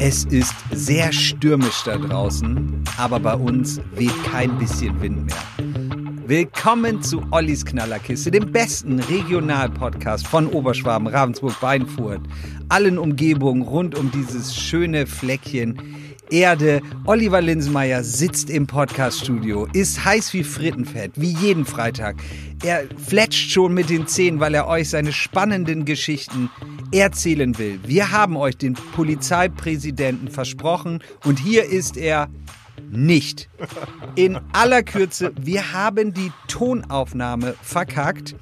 Es ist sehr stürmisch da draußen, aber bei uns weht kein bisschen Wind mehr. Willkommen zu Ollis Knallerkiste, dem besten Regionalpodcast von Oberschwaben, Ravensburg, Weinfurt, allen Umgebungen rund um dieses schöne Fleckchen Erde. Oliver Linsenmeier sitzt im Podcaststudio, ist heiß wie Frittenfett, wie jeden Freitag. Er fletscht schon mit den Zähnen, weil er euch seine spannenden Geschichten erzählen will. Wir haben euch den Polizeipräsidenten versprochen und hier ist er nicht. In aller Kürze, wir haben die Tonaufnahme verkackt.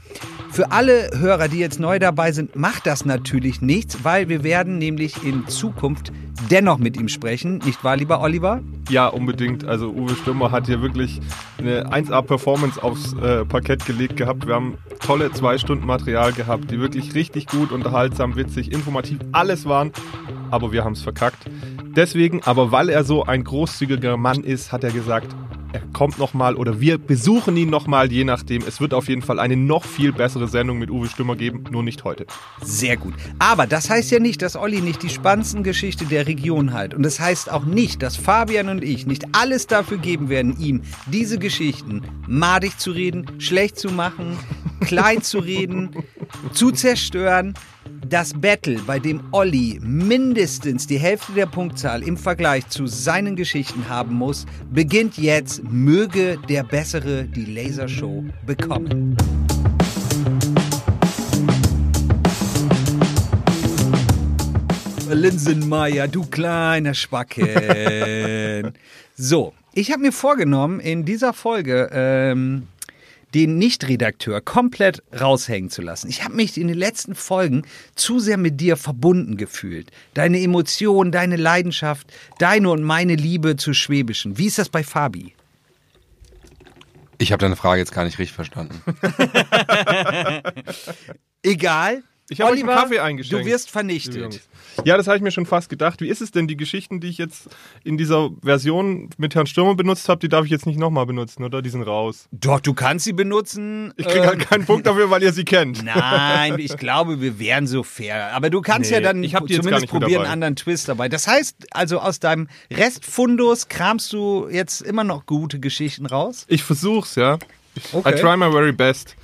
Für alle Hörer, die jetzt neu dabei sind, macht das natürlich nichts, weil wir werden nämlich in Zukunft dennoch mit ihm sprechen. Nicht wahr, lieber Oliver? Ja, unbedingt. Also Uwe Stürmer hat hier wirklich eine 1A-Performance aufs äh, Parkett gelegt gehabt. Wir haben tolle zwei Stunden Material gehabt, die wirklich richtig gut, unterhaltsam, witzig, informativ, alles waren. Aber wir haben es verkackt. Deswegen, aber weil er so ein großzügiger Mann ist, hat er gesagt, er kommt nochmal oder wir besuchen ihn nochmal, je nachdem. Es wird auf jeden Fall eine noch viel bessere Sendung mit Uwe Stümmer geben, nur nicht heute. Sehr gut. Aber das heißt ja nicht, dass Olli nicht die spannendsten Geschichte der Region hat. Und das heißt auch nicht, dass Fabian und ich nicht alles dafür geben werden, ihm diese Geschichten madig zu reden, schlecht zu machen, klein zu reden, zu zerstören. Das Battle, bei dem Olli mindestens die Hälfte der Punktzahl im Vergleich zu seinen Geschichten haben muss, beginnt jetzt. Möge der Bessere die Lasershow bekommen. Linsenmeier, du kleiner Spacken. so, ich habe mir vorgenommen, in dieser Folge ähm, den Nicht-Redakteur komplett raushängen zu lassen. Ich habe mich in den letzten Folgen zu sehr mit dir verbunden gefühlt. Deine Emotionen, deine Leidenschaft, deine und meine Liebe zu Schwäbischen. Wie ist das bei Fabi? Ich habe deine Frage jetzt gar nicht richtig verstanden. Egal. Ich habe einen Kaffee eingeschenkt. Du wirst vernichtet. Ja, das habe ich mir schon fast gedacht. Wie ist es denn, die Geschichten, die ich jetzt in dieser Version mit Herrn Stürmer benutzt habe, die darf ich jetzt nicht nochmal benutzen, oder? Die sind raus. Doch, du kannst sie benutzen. Ich kriege halt keinen Punkt dafür, weil ihr sie kennt. Nein, ich glaube, wir wären so fair. Aber du kannst Nee, ja dann ich die zumindest probieren, einen anderen Twist dabei. Das heißt, also aus deinem Restfundus kramst du jetzt immer noch gute Geschichten raus? Ich versuch's, ja. Ich, Okay. I try my very best.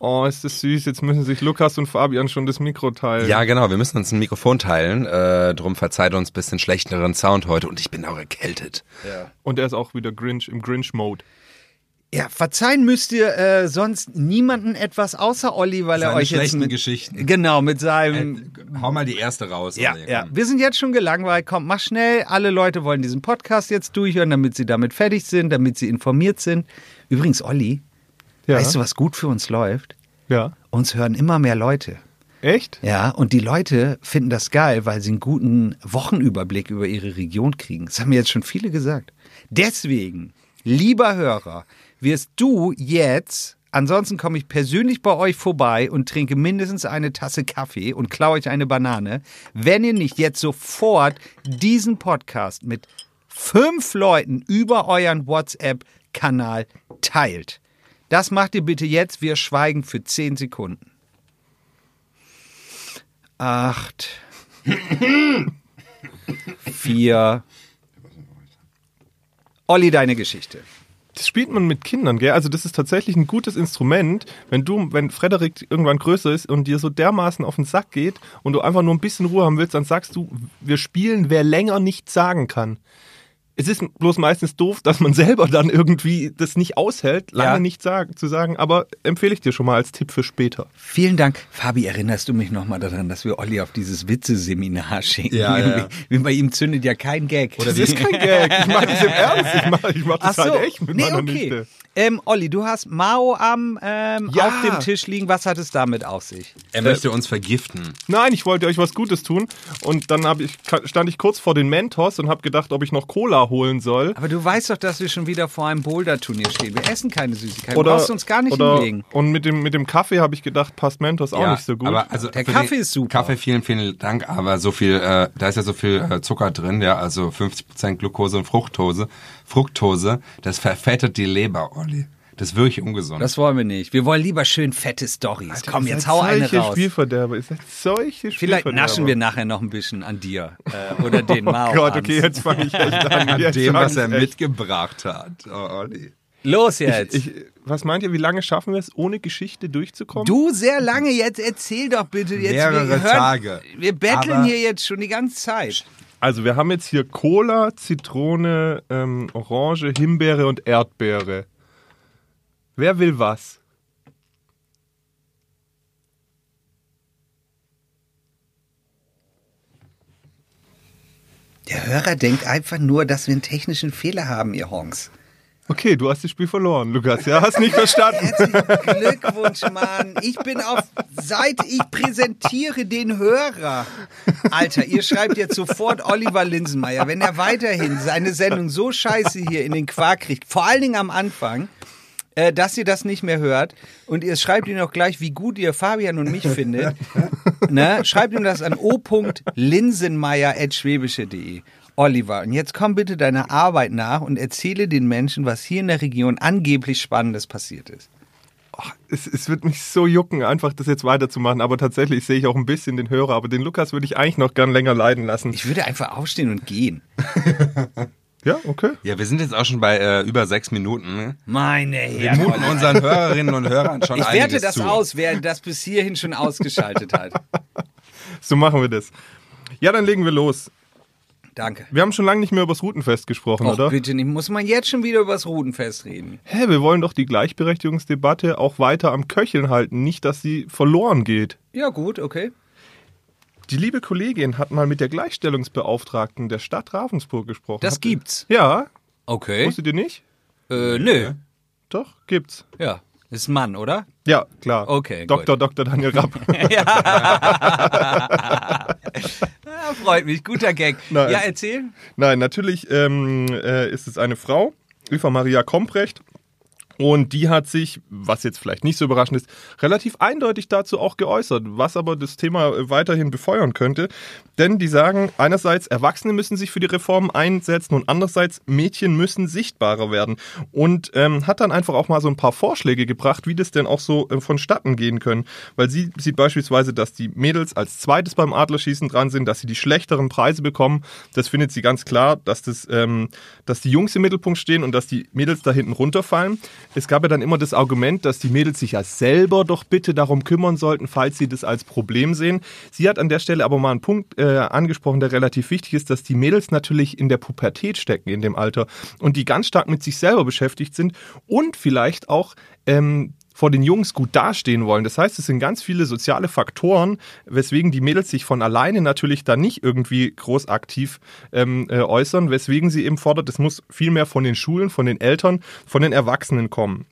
Oh, ist das süß. Jetzt müssen sich Lukas und Fabian schon das Mikro teilen. Ja, genau, wir müssen uns ein Mikrofon teilen. Äh, drum verzeiht uns ein bisschen schlechteren Sound heute und ich bin auch erkältet. Und er ist auch wieder Grinch im Grinch-Mode. Ja, verzeihen müsst ihr äh, sonst niemanden etwas außer Olli, weil er Seine euch jetzt schlechten mit, Geschichten. Genau, mit seinem Hau mal die erste raus. Ja, Olli, ja. Wir sind jetzt schon gelangweilt. Komm, mach schnell. Alle Leute wollen diesen Podcast jetzt durchhören, damit sie damit fertig sind, damit sie informiert sind. Übrigens, Olli, Ja. weißt du, was gut für uns läuft? Ja. Uns hören immer mehr Leute. Echt? Ja, und die Leute finden das geil, weil sie einen guten Wochenüberblick über ihre Region kriegen. Das haben mir jetzt schon viele gesagt. Deswegen, lieber Hörer, wirst du jetzt, ansonsten komme ich persönlich bei euch vorbei und trinke mindestens eine Tasse Kaffee und klaue euch eine Banane, wenn ihr nicht jetzt sofort diesen Podcast mit fünf Leuten über euren WhatsApp-Kanal teilt. Das macht ihr bitte jetzt. Wir schweigen für zehn Sekunden. Acht. Vier. Olli, deine Geschichte. Das spielt man mit Kindern, gell? Also das ist tatsächlich ein gutes Instrument, wenn du, wenn Frederik irgendwann größer ist und dir so dermaßen auf den Sack geht und du einfach nur ein bisschen Ruhe haben willst, dann sagst du, wir spielen, wer länger nichts sagen kann. Es ist bloß meistens doof, dass man selber dann irgendwie das nicht aushält, lange Ja. nicht sagen, zu sagen, aber empfehle ich dir schon mal als Tipp für später. Vielen Dank. Fabi, erinnerst du mich nochmal daran, dass wir Olli auf dieses Witzeseminar schicken? Ja, ja. Wie, bei ihm zündet ja kein Gag. Das ist kein Gag, ich meine das im Ernst, ich mache ich mach Ach das so. halt echt mit nee, meiner okay. Nichte. Ähm, Olli, du hast Mao am ähm, Ja. auf dem Tisch liegen. Was hat es damit auf sich? Er möchte uns vergiften. Nein, ich wollte euch was Gutes tun und dann ich, stand ich kurz vor den Mentos und habe gedacht, ob ich noch Cola holen soll. Aber du weißt doch, dass wir schon wieder vor einem Boulder-Turnier stehen. Wir essen keine Süßigkeiten. Oder, du brauchst uns gar nicht oder, hinlegen. Und mit dem, mit dem Kaffee habe ich gedacht, passt Mentos auch ja, nicht so gut. Aber also Der Kaffee ist super. Kaffee, vielen, vielen Dank. Aber so viel, äh, da ist ja so viel äh, Zucker drin, ja, also 50% Glucose und Fructose. Fructose, das verfettet die Leber, Olli. Das ist wirklich ungesund. Das wollen wir nicht. Wir wollen lieber schön fette Stories. Komm, Ihr jetzt hau eine solche raus. Spielverderber. Ihr seid solche Vielleicht naschen wir nachher noch ein bisschen an dir äh, oder den Mao. Oh Gott, okay, jetzt fange ich echt an. An dem, was ich er echt- mitgebracht hat. Oh, Olli. Los jetzt. Ich, was meint ihr, wie lange schaffen wir es, ohne Geschichte durchzukommen? du sehr lange jetzt erzähl doch bitte jetzt. Mehrere wir hören, Tage. Wir betteln hier jetzt schon die ganze Zeit. Also wir haben jetzt hier Cola, Zitrone, ähm, Orange, Himbeere und Erdbeere. Wer will was? Der Hörer denkt einfach nur, dass wir einen technischen Fehler haben, ihr Honks. Okay, du hast das Spiel verloren, Lukas. Ja, hast nicht verstanden. Herzlichen Glückwunsch, Mann. Ich bin auf Seite, ich präsentiere den Hörer. Alter, ihr schreibt jetzt sofort Oliver Linsenmeier, wenn er weiterhin seine Sendung so scheiße hier in den Quark kriegt, vor allen Dingen am Anfang, äh, dass ihr das nicht mehr hört und ihr schreibt ihm auch gleich, wie gut ihr Fabian und mich findet, ne? schreibt ihm das an o.linsenmeier.schwäbische.de. Oliver, und jetzt komm bitte deiner Arbeit nach und erzähle den Menschen, was hier in der Region angeblich Spannendes passiert ist. Es, es wird mich so jucken, einfach das jetzt weiterzumachen. Aber tatsächlich sehe ich auch ein bisschen den Hörer. Aber den Lukas würde ich eigentlich noch gern länger leiden lassen. Ich würde einfach aufstehen und gehen. Ja, okay. Ja, wir sind jetzt auch schon bei äh, über sechs Minuten. Ne? Meine Wir Herren. muten unseren Hörerinnen und Hörern schon Ich werte das zu. aus, wer das bis hierhin schon ausgeschaltet hat. So machen wir das. Ja, dann legen wir los. Danke. Wir haben schon lange nicht mehr über das Routenfest gesprochen, Och, oder? bitte nicht. Muss man jetzt schon wieder über das Rudenfest reden? Hä, wir wollen doch die Gleichberechtigungsdebatte auch weiter am Köcheln halten, nicht, dass sie verloren geht. Ja, gut, okay. Die liebe Kollegin hat mal mit der Gleichstellungsbeauftragten der Stadt Ravensburg gesprochen. Das Habt- gibt's. Ja, Okay. wusstet ihr nicht? Äh, nö. Doch, gibt's. Ja. Ist ein Mann, oder? Ja, klar. Okay, Dr. Dr. Daniel Rapp. Ah, freut mich. Guter Gag. Nein. Ja, erzähl. Nein, natürlich ähm, äh, ist es eine Frau, Eva Maria Komprecht. Und die hat sich, was jetzt vielleicht nicht so überraschend ist, relativ eindeutig dazu auch geäußert, was aber das Thema weiterhin befeuern könnte. Denn die sagen, einerseits, Erwachsene müssen sich für die Reform einsetzen und andererseits, Mädchen müssen sichtbarer werden. Und ähm, hat dann einfach auch mal so ein paar Vorschläge gebracht, wie das denn auch so äh, vonstatten gehen können. Weil sie sieht beispielsweise, dass die Mädels als zweites beim Adlerschießen dran sind, dass sie die schlechteren Preise bekommen. Das findet sie ganz klar, dass, das, ähm, dass die Jungs im Mittelpunkt stehen und dass die Mädels da hinten runterfallen. Es gab ja dann immer das Argument, dass die Mädels sich ja selber doch bitte darum kümmern sollten, falls sie das als Problem sehen. Sie hat an der Stelle aber mal einen Punkt äh, angesprochen, der relativ wichtig ist, dass die Mädels natürlich in der Pubertät stecken in dem Alter und die ganz stark mit sich selber beschäftigt sind und vielleicht auch ähm, vor den Jungs gut dastehen wollen. Das heißt, es sind ganz viele soziale Faktoren, weswegen die Mädels sich von alleine natürlich da nicht irgendwie groß aktiv ähm, äh, äußern, weswegen sie eben fordert, es muss viel mehr von den Schulen, von den Eltern, von den Erwachsenen kommen.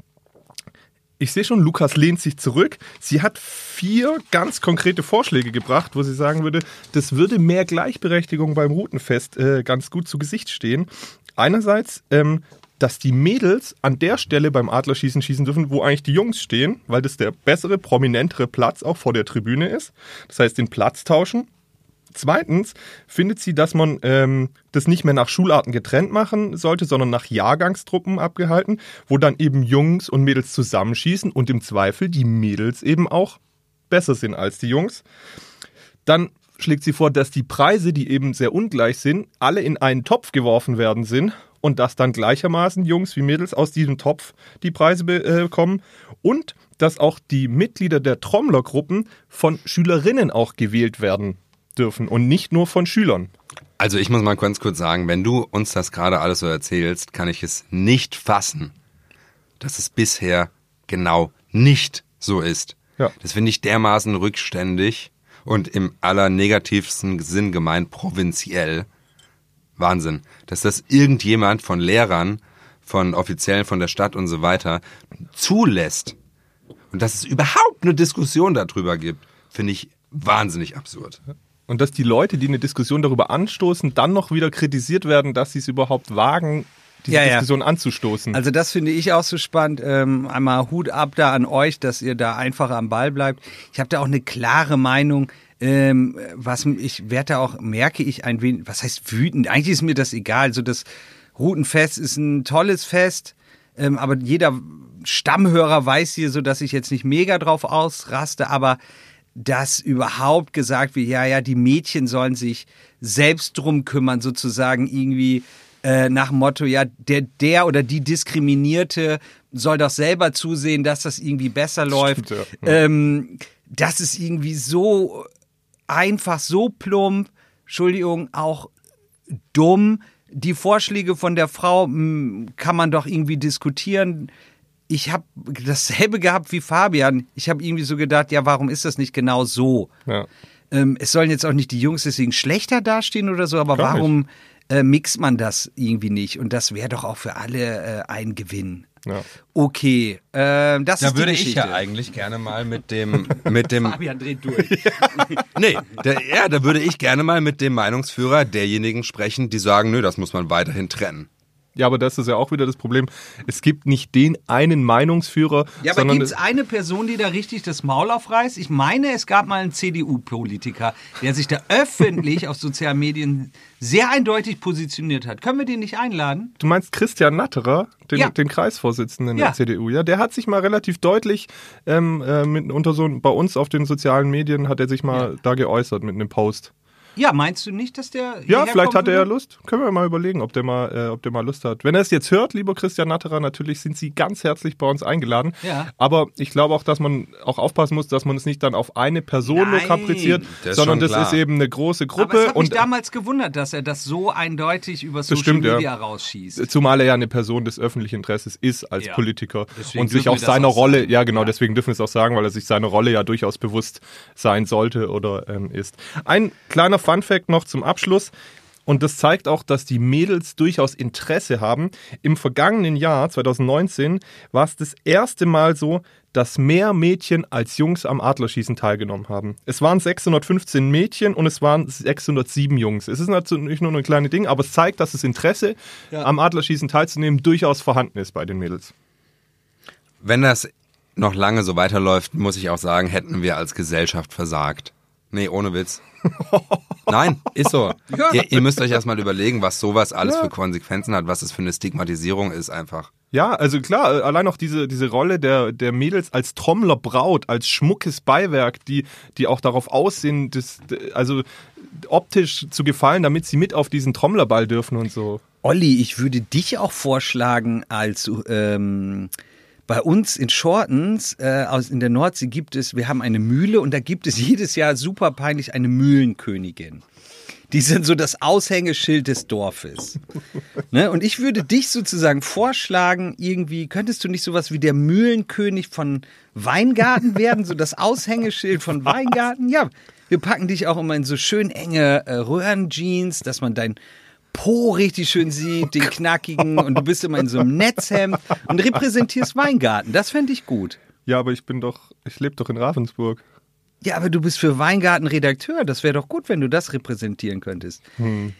Ich sehe schon, Lukas lehnt sich zurück. Sie hat vier ganz konkrete Vorschläge gebracht, wo sie sagen würde, das würde mehr Gleichberechtigung beim Routenfest äh, ganz gut zu Gesicht stehen. Einerseits, ähm, dass die Mädels an der Stelle beim Adlerschießen schießen dürfen, wo eigentlich die Jungs stehen, weil das der bessere, prominentere Platz auch vor der Tribüne ist. Das heißt, den Platz tauschen. Zweitens findet sie, dass man ähm, das nicht mehr nach Schularten getrennt machen sollte, sondern nach Jahrgangstruppen abgehalten, wo dann eben Jungs und Mädels zusammenschießen und im Zweifel die Mädels eben auch besser sind als die Jungs. Dann schlägt sie vor, dass die Preise, die eben sehr ungleich sind, alle in einen Topf geworfen werden sind und dass dann gleichermaßen Jungs wie Mädels aus diesem Topf die Preise bekommen und dass auch die Mitglieder der Trommlergruppen von Schülerinnen auch gewählt werden dürfen und nicht nur von Schülern. Also ich muss mal ganz kurz sagen, wenn du uns das gerade alles so erzählst, kann ich es nicht fassen, dass es bisher genau nicht so ist. Ja. Das finde ich dermaßen rückständig und im allernegativsten Sinn gemeint provinziell. Wahnsinn. Dass das irgendjemand von Lehrern, von Offiziellen von der Stadt und so weiter zulässt und dass es überhaupt eine Diskussion darüber gibt, finde ich wahnsinnig absurd. Und dass die Leute, die eine Diskussion darüber anstoßen, dann noch wieder kritisiert werden, dass sie es überhaupt wagen, diese Ja, ja. Diskussion anzustoßen. Also das finde ich auch so spannend. Ähm, einmal Hut ab da an euch, dass ihr da einfach am Ball bleibt. Ich habe da auch eine klare Meinung. Ähm, was ich werde auch, merke ich ein wenig, was heißt wütend? Eigentlich ist mir das egal. So das Routenfest ist ein tolles Fest, ähm, aber jeder Stammhörer weiß hier so, dass ich jetzt nicht mega drauf ausraste, aber dass überhaupt gesagt wird, ja, ja, die Mädchen sollen sich selbst drum kümmern, sozusagen irgendwie äh, nach dem Motto, ja, der, der oder die Diskriminierte soll doch selber zusehen, dass das irgendwie besser läuft. ja. Ähm, das ist irgendwie so einfach, so plump, Entschuldigung, auch dumm. Die Vorschläge von der Frau mh, kann man doch irgendwie diskutieren. Ich habe dasselbe gehabt wie Fabian. Ich habe irgendwie so gedacht, ja, warum ist das nicht genau so? Ja. Ähm, es sollen jetzt auch nicht die Jungs deswegen schlechter dastehen oder so, aber Gar nicht. Äh, mixt man das irgendwie nicht? Und das wäre doch auch für alle äh, ein Gewinn. Ja. Okay, äh, das Da ist würde die ich Geschichte. ja eigentlich gerne mal mit dem, mit dem, Fabian dreht durch. nee, der, ja, da würde ich gerne mal mit dem Meinungsführer derjenigen sprechen, die sagen, nö, das muss man weiterhin trennen. Ja, aber das ist ja auch wieder das Problem. Es gibt nicht den einen Meinungsführer, Ja, aber gibt es eine Person, die da richtig das Maul aufreißt? Ich meine, es gab mal einen CDU-Politiker, der sich da öffentlich auf sozialen Medien sehr eindeutig positioniert hat. Können wir den nicht einladen? Du meinst Christian Natterer, den, Ja. den Kreisvorsitzenden Ja. der CDU, ja? Der hat sich mal relativ deutlich ähm, äh, mit, unter so bei uns auf den sozialen Medien hat er sich mal da geäußert mit einem Post. Ja, meinst du nicht, dass der. Ja, vielleicht hat er ja? Lust. Können wir mal überlegen, ob der mal, äh, ob der mal Lust hat. Wenn er es jetzt hört, lieber Christian Natterer, natürlich sind Sie ganz herzlich bei uns eingeladen. Ja. Aber ich glaube auch, dass man auch aufpassen muss, dass man es nicht dann auf eine Person nur Nein, kapriziert, das sondern das klar. ist eben eine große Aber es Gruppe hat mich und damals gewundert, dass er das so eindeutig über Social stimmt, ja. Media rausschießt. Zumal er ja eine Person des öffentlichen Interesses ist als Ja. Politiker Deswegen und sich auch seiner Rolle, sagen. ja genau, Ja. deswegen dürfen wir es auch sagen, weil er sich seiner Rolle ja durchaus bewusst sein sollte oder ähm, ist. Ein kleiner Funfact noch zum Abschluss. Und das zeigt auch, dass die Mädels durchaus Interesse haben. Im vergangenen Jahr, 2019, war es das erste Mal so, dass mehr Mädchen als Jungs am Adlerschießen teilgenommen haben. Es waren 615 Mädchen und es waren 607 Jungs. Es ist natürlich nur ein kleines Ding, aber es zeigt, dass das Interesse am Adlerschießen teilzunehmen durchaus vorhanden ist bei den Mädels. Wenn das noch lange so weiterläuft, muss ich auch sagen, hätten wir als Gesellschaft versagt. Nee, ohne Witz. Nein, ist so. Ihr, ihr müsst euch erstmal überlegen, was sowas alles für Konsequenzen hat, was es für eine Stigmatisierung ist einfach. Ja, also klar, äh, allein auch diese, diese Rolle der, der Mädels als Trommler Braut, als schmuckes Beiwerk, die, die auch darauf aussehen, das, also optisch zu gefallen, damit sie mit auf diesen Trommlerball dürfen und so. Olli, ich würde dich auch vorschlagen, als ähm, bei uns in Shortens äh, aus, in der Nordsee gibt es, wir haben eine Mühle und da gibt es jedes Jahr super peinlich eine Mühlenkönigin. Die sind so das Aushängeschild des Dorfes. ne? Und ich würde dich sozusagen vorschlagen, irgendwie, könntest du nicht sowas wie der Mühlenkönig von Weingarten werden? So das Aushängeschild von Weingarten? Ja, wir packen dich auch immer in so schön enge äh, Röhrenjeans, dass man dein Po richtig schön sieht, den knackigen und du bist immer in so einem Netzhemd und repräsentierst Weingarten. Das fände ich gut. Ja, aber ich bin doch, ich lebe doch in Ravensburg. Ja, aber du bist für Weingarten Redakteur. Das wäre doch gut, wenn du das repräsentieren könntest.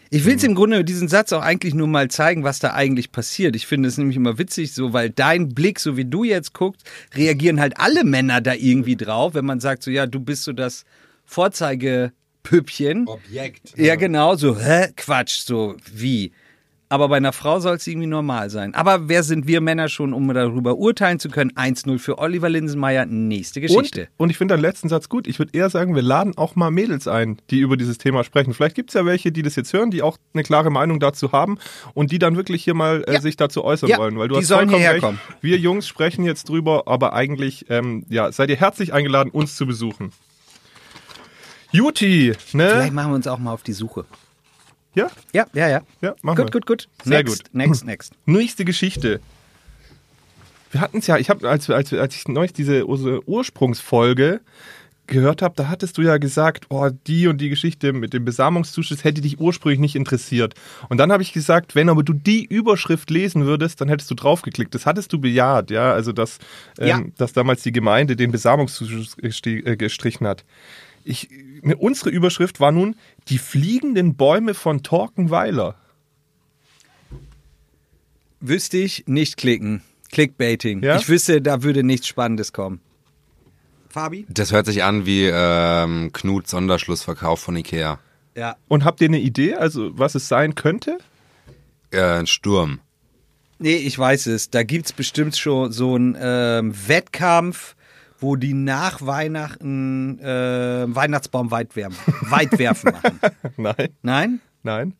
Ich will es im Grunde mit diesem Satz auch eigentlich nur mal zeigen, was da eigentlich passiert. Ich finde es nämlich immer witzig, so, weil dein Blick, so wie du jetzt guckst, reagieren halt alle Männer da irgendwie drauf, wenn man sagt, so, ja, du bist so das Vorzeigepüppchen. Objekt. Ja, genau, so, hä? Quatsch, so, wie? Aber bei einer Frau soll es irgendwie normal sein. Aber wer sind wir Männer schon, um darüber urteilen zu können? 1-0 für Oliver Linsenmeier, nächste Geschichte. Und, und ich finde deinen letzten Satz gut. Ich würde eher sagen, wir laden auch mal Mädels ein, die über dieses Thema sprechen. Vielleicht gibt es ja welche, die das jetzt hören, die auch eine klare Meinung dazu haben und die dann wirklich hier mal äh, Ja. sich dazu äußern Ja, wollen. Weil du die hast sollen vollkommen hierher kommen. Wir Jungs sprechen jetzt drüber, aber eigentlich ähm, ja, seid ihr herzlich eingeladen, uns zu besuchen. Juti, ne? Vielleicht machen wir uns auch mal auf die Suche. Ja, Ja, ja, ja. ja, machen Gut, wir. gut, gut. Sehr next, gut. Next, next. Nächste Geschichte. Wir hatten es ja, ich habe, als, als, als ich neulich diese Ursprungsfolge gehört habe, da hattest du ja gesagt, oh, die und die Geschichte mit dem Besamungszuschuss hätte dich ursprünglich nicht interessiert. Und dann habe ich gesagt, wenn aber du die Überschrift lesen würdest, dann hättest du draufgeklickt. Das hattest du bejaht, ja, also dass, ähm, Ja. dass damals die Gemeinde den Besamungszuschuss äh, gestrichen hat. Ich, unsere Überschrift war nun die fliegenden Bäume von Torkenweiler. Wüsste ich, nicht klicken. Clickbaiting. Ja? Ich wüsste, da würde nichts Spannendes kommen. Fabi? Das hört sich an wie ähm, Knut Sonderschlussverkauf von Ikea. Ja. Und habt ihr eine Idee, also was es sein könnte? Äh, ein Sturm. Nee, ich weiß es. Da gibt's bestimmt schon so einen ähm, Wettkampf, wo die nach Weihnachten äh, Weihnachtsbaum weit werfen, weit werfen machen. Nein, Nein? nein.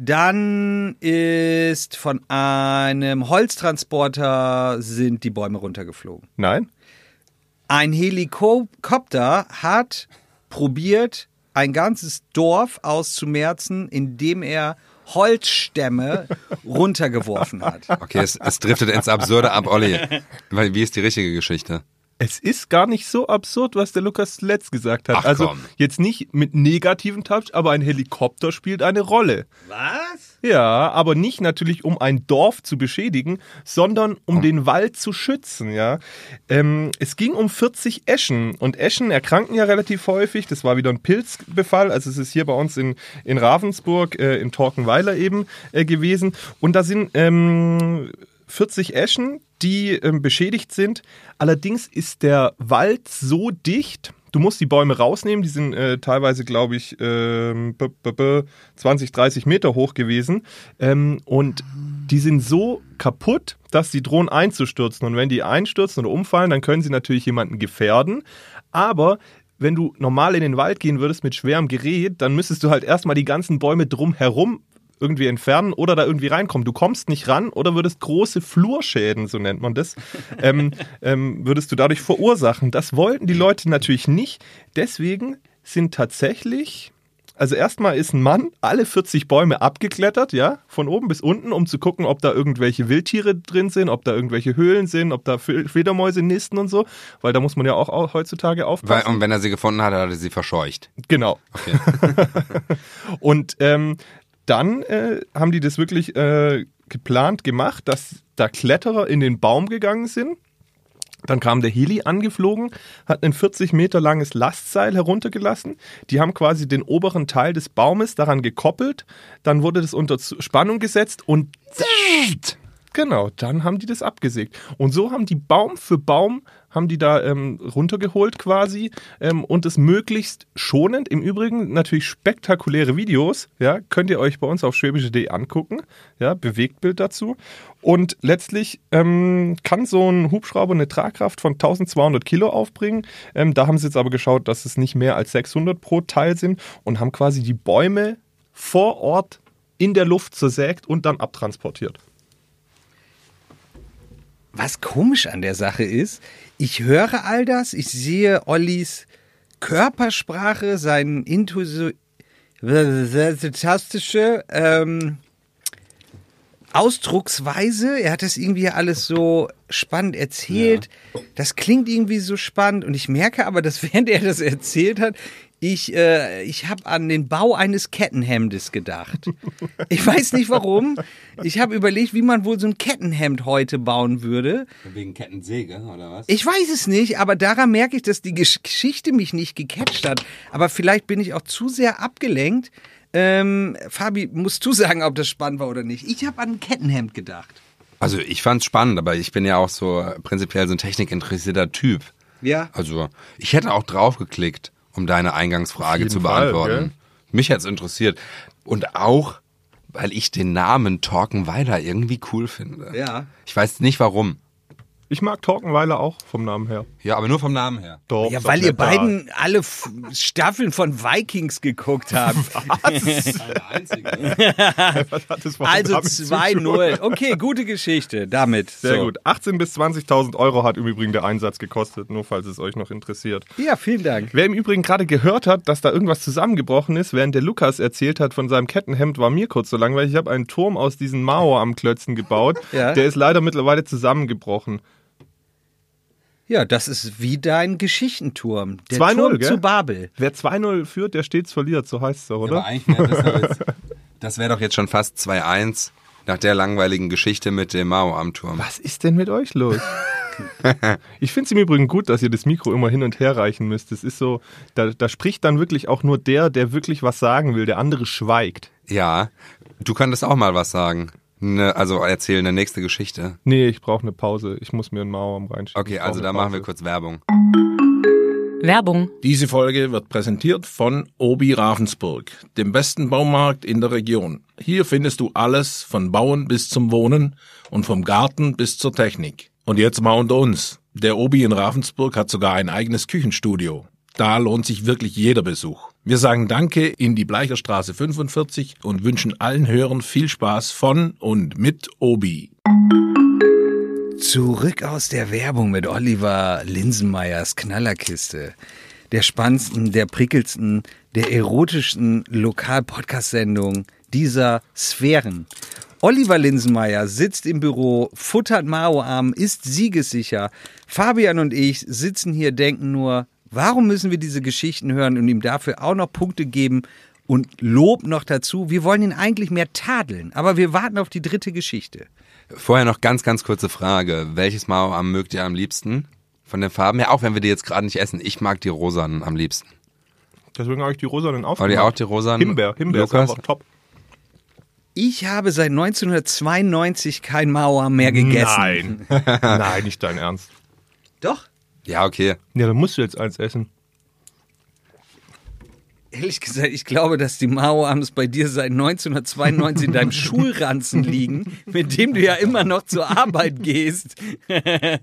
Dann ist von einem Holztransporter sind die Bäume runtergeflogen. Nein? Ein Helikopter hat probiert, ein ganzes Dorf auszumerzen, indem er Holzstämme runtergeworfen hat. Okay, es, es driftet ins Absurde ab, Olli. Weil, wie ist die richtige Geschichte? Es ist gar nicht so absurd, was der Lukas letzt gesagt hat. Ach, also komm. jetzt nicht mit negativen Touch, aber ein Helikopter spielt eine Rolle. Was? Ja, aber nicht natürlich, um ein Dorf zu beschädigen, sondern um den Wald zu schützen, ja. Ähm, es ging um 40 Eschen und Eschen erkranken ja relativ häufig. Das war wieder ein Pilzbefall. Also es ist hier bei uns in, in Ravensburg, äh, in Torkenweiler eben äh, gewesen. Und da sind ähm, 40 Eschen, die ähm, beschädigt sind. Allerdings ist der Wald so dicht, du musst die Bäume rausnehmen, die sind äh, teilweise, glaube ich, -b 20, 30 Meter hoch gewesen. Ähm, und die sind so kaputt, dass sie drohen einzustürzen. Und wenn die einstürzen oder umfallen, dann können sie natürlich jemanden gefährden. Aber wenn du normal in den Wald gehen würdest mit schwerem Gerät, dann müsstest du halt erstmal die ganzen Bäume drumherum irgendwie entfernen oder da irgendwie reinkommen. Du kommst nicht ran oder würdest große Flurschäden, so nennt man das, ähm, ähm, würdest du dadurch verursachen. Das wollten die Leute natürlich nicht. Deswegen sind tatsächlich, also erstmal ist ein Mann alle 40 Bäume abgeklettert, ja, von oben bis unten, um zu gucken, ob da irgendwelche Wildtiere drin sind, ob da irgendwelche Höhlen sind, ob da Fledermäuse nisten und so, weil da muss man ja auch au- heutzutage Weil, aufpassen. und wenn er sie gefunden hat, hat er sie verscheucht. Genau. Okay. Und ähm, dann äh, haben die das wirklich äh, geplant gemacht, dass da Kletterer in den Baum gegangen sind. Dann kam der Heli angeflogen, hat ein 40 Meter langes Lastseil heruntergelassen. Die haben quasi den oberen Teil des Baumes daran gekoppelt. Dann wurde das unter Spannung gesetzt und Genau, dann haben die das abgesägt. Und so haben die Baum für Baum, haben die da ähm, runtergeholt quasi ähm, und es möglichst schonend. Im Übrigen natürlich spektakuläre Videos, ja, könnt ihr euch bei uns auf schwäbische.de angucken, ja, Bewegtbild dazu. Und letztlich ähm, kann so ein Hubschrauber eine Tragkraft von 1200 Kilo aufbringen. Ähm, da haben sie jetzt aber geschaut, dass es nicht mehr als 600 pro Teil sind und haben quasi die Bäume vor Ort in der Luft zersägt und dann abtransportiert. Was komisch an der Sache ist, ich höre all das, ich sehe Ollis Körpersprache, seinen Intuition, fantastische ähm, Ausdrucksweise. Er hat das irgendwie alles so spannend erzählt. Das klingt irgendwie so spannend und ich merke aber, dass während er das erzählt hat, ich, äh, ich habe an den Bau eines Kettenhemdes gedacht. Ich weiß nicht warum. Ich habe überlegt, wie man wohl so ein Kettenhemd heute bauen würde. Wegen Kettensäge, oder was? Ich weiß es nicht, aber daran merke ich, dass die Gesch Geschichte mich nicht gecatcht hat. Aber vielleicht bin ich auch zu sehr abgelenkt. Ähm, Fabi, musst du sagen, ob das spannend war oder nicht? Ich habe an ein Kettenhemd gedacht. Also ich fand's spannend, aber ich bin ja auch so prinzipiell so ein technikinteressierter Typ. Ja. Also ich hätte auch draufgeklickt, um deine Eingangsfrage zu Fall, beantworten. Mich hätte es interessiert. Und auch, weil ich den Namen Torkenweiler irgendwie cool finde. Ja. Ich weiß nicht warum. Ich mag Torkenweiler auch vom Namen her. Ja, aber nur vom Namen her. Doch, Ja, weil ihr beiden alle F Staffeln von Vikings geguckt habt. Was hat das was Also damit zu tun? 2-0. Okay, gute Geschichte. Damit. Sehr so. gut. 18.000 bis 20.000 Euro hat im Übrigen der Einsatz gekostet, nur falls es euch noch interessiert. Ja, vielen Dank. Wer im Übrigen gerade gehört hat, dass da irgendwas zusammengebrochen ist, während der Lukas erzählt hat von seinem Kettenhemd, war mir kurz so langweilig. Ich habe einen Turm aus diesen Mao am Klötzen gebaut. Ja. Der ist leider mittlerweile zusammengebrochen. Ja, das ist wie dein Geschichtenturm. Der 2-0, Turm gell? zu Babel. Wer 2-0 führt, der stets verliert, so heißt es doch, oder? Aber eigentlich wäre das, doch jetzt- das wäre doch jetzt schon fast 2-1 nach der langweiligen Geschichte mit dem Mao am Turm. Was ist denn mit euch los? ich finde es im Übrigen gut, dass ihr das Mikro immer hin und her reichen müsst. Es ist so, da, da spricht dann wirklich auch nur der, der wirklich was sagen will. Der andere schweigt. Ja, du könntest auch mal was sagen. Ne, also erzählen eine nächste Geschichte. Nee, ich brauche eine Pause. Ich muss mir einen Mauer am reinschieben. Okay, also eine da machen wir kurz Werbung. Werbung. Diese Folge wird präsentiert von Obi Ravensburg, dem besten Baumarkt in der Region. Hier findest du alles von Bauen bis zum Wohnen und vom Garten bis zur Technik. Und jetzt mal unter uns. Der Obi in Ravensburg hat sogar ein eigenes Küchenstudio. Da lohnt sich wirklich jeder Besuch. Wir sagen Danke in die Bleicherstraße 45 und wünschen allen Hörern viel Spaß von und mit Obi. Zurück aus der Werbung mit Oliver Linsenmeyers Knallerkiste. Der spannendsten, der prickelsten, der erotischsten Lokal-Podcast-Sendung dieser Sphären. Oliver Linsenmeier sitzt im Büro, futtert Maoarm, ist siegessicher. Fabian und ich sitzen hier, denken nur, warum müssen wir diese Geschichten hören und ihm dafür auch noch Punkte geben und Lob noch dazu? Wir wollen ihn eigentlich mehr tadeln, aber wir warten auf die dritte Geschichte. Vorher noch ganz, ganz kurze Frage. Welches Mauerarm mögt ihr am liebsten? Von den Farben her, auch wenn wir die jetzt gerade nicht essen. Ich mag die rosanen am liebsten. Deswegen habe ich die rosanen Aber aufgemacht. die auch die rosanen? Himbeer, Himbeer ist Lukas? einfach top. Ich habe seit 1992 kein Maoarm mehr gegessen. Nein. Nein, nicht dein Ernst. Doch? Ja, okay. Ja, dann musst du jetzt eins essen. Ehrlich gesagt, ich glaube, dass die Maoarms bei dir seit 1992 in deinem Schulranzen liegen, mit dem du ja immer noch zur Arbeit gehst. Der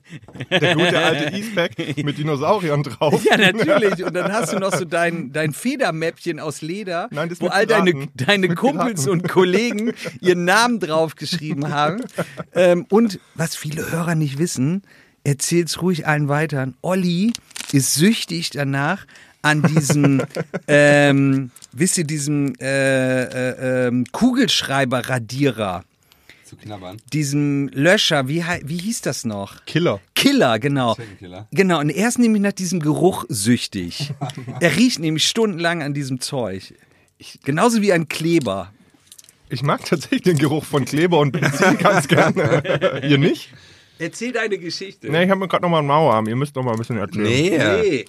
gute alte Eastpack mit Dinosauriern drauf. Ja, natürlich. Und dann hast du noch so dein, dein Federmäppchen aus Leder, Nein, wo all deine, deine Kumpels und Kollegen ihren Namen draufgeschrieben haben. Ähm, und was viele Hörer nicht wissen, erzähl's ruhig allen weiter. Olli ist süchtig danach an diesem, ähm, wisst ihr, diesem äh, äh, ähm, Kugelschreiber-Radierer, Zu knabbern. diesem Löscher, wie, wie hieß das noch? Killer. Killer, genau. Killer. Genau, und er ist nämlich nach diesem Geruch süchtig. er riecht nämlich stundenlang an diesem Zeug. Genauso wie ein Kleber. Ich mag tatsächlich den Geruch von Kleber und Benzin ganz gerne. Ihr nicht? Erzähl deine Geschichte. Nee, ich habe mir gerade nochmal einen Mauerarm. Ihr müsst noch mal ein bisschen erzählen. Nee. Nee.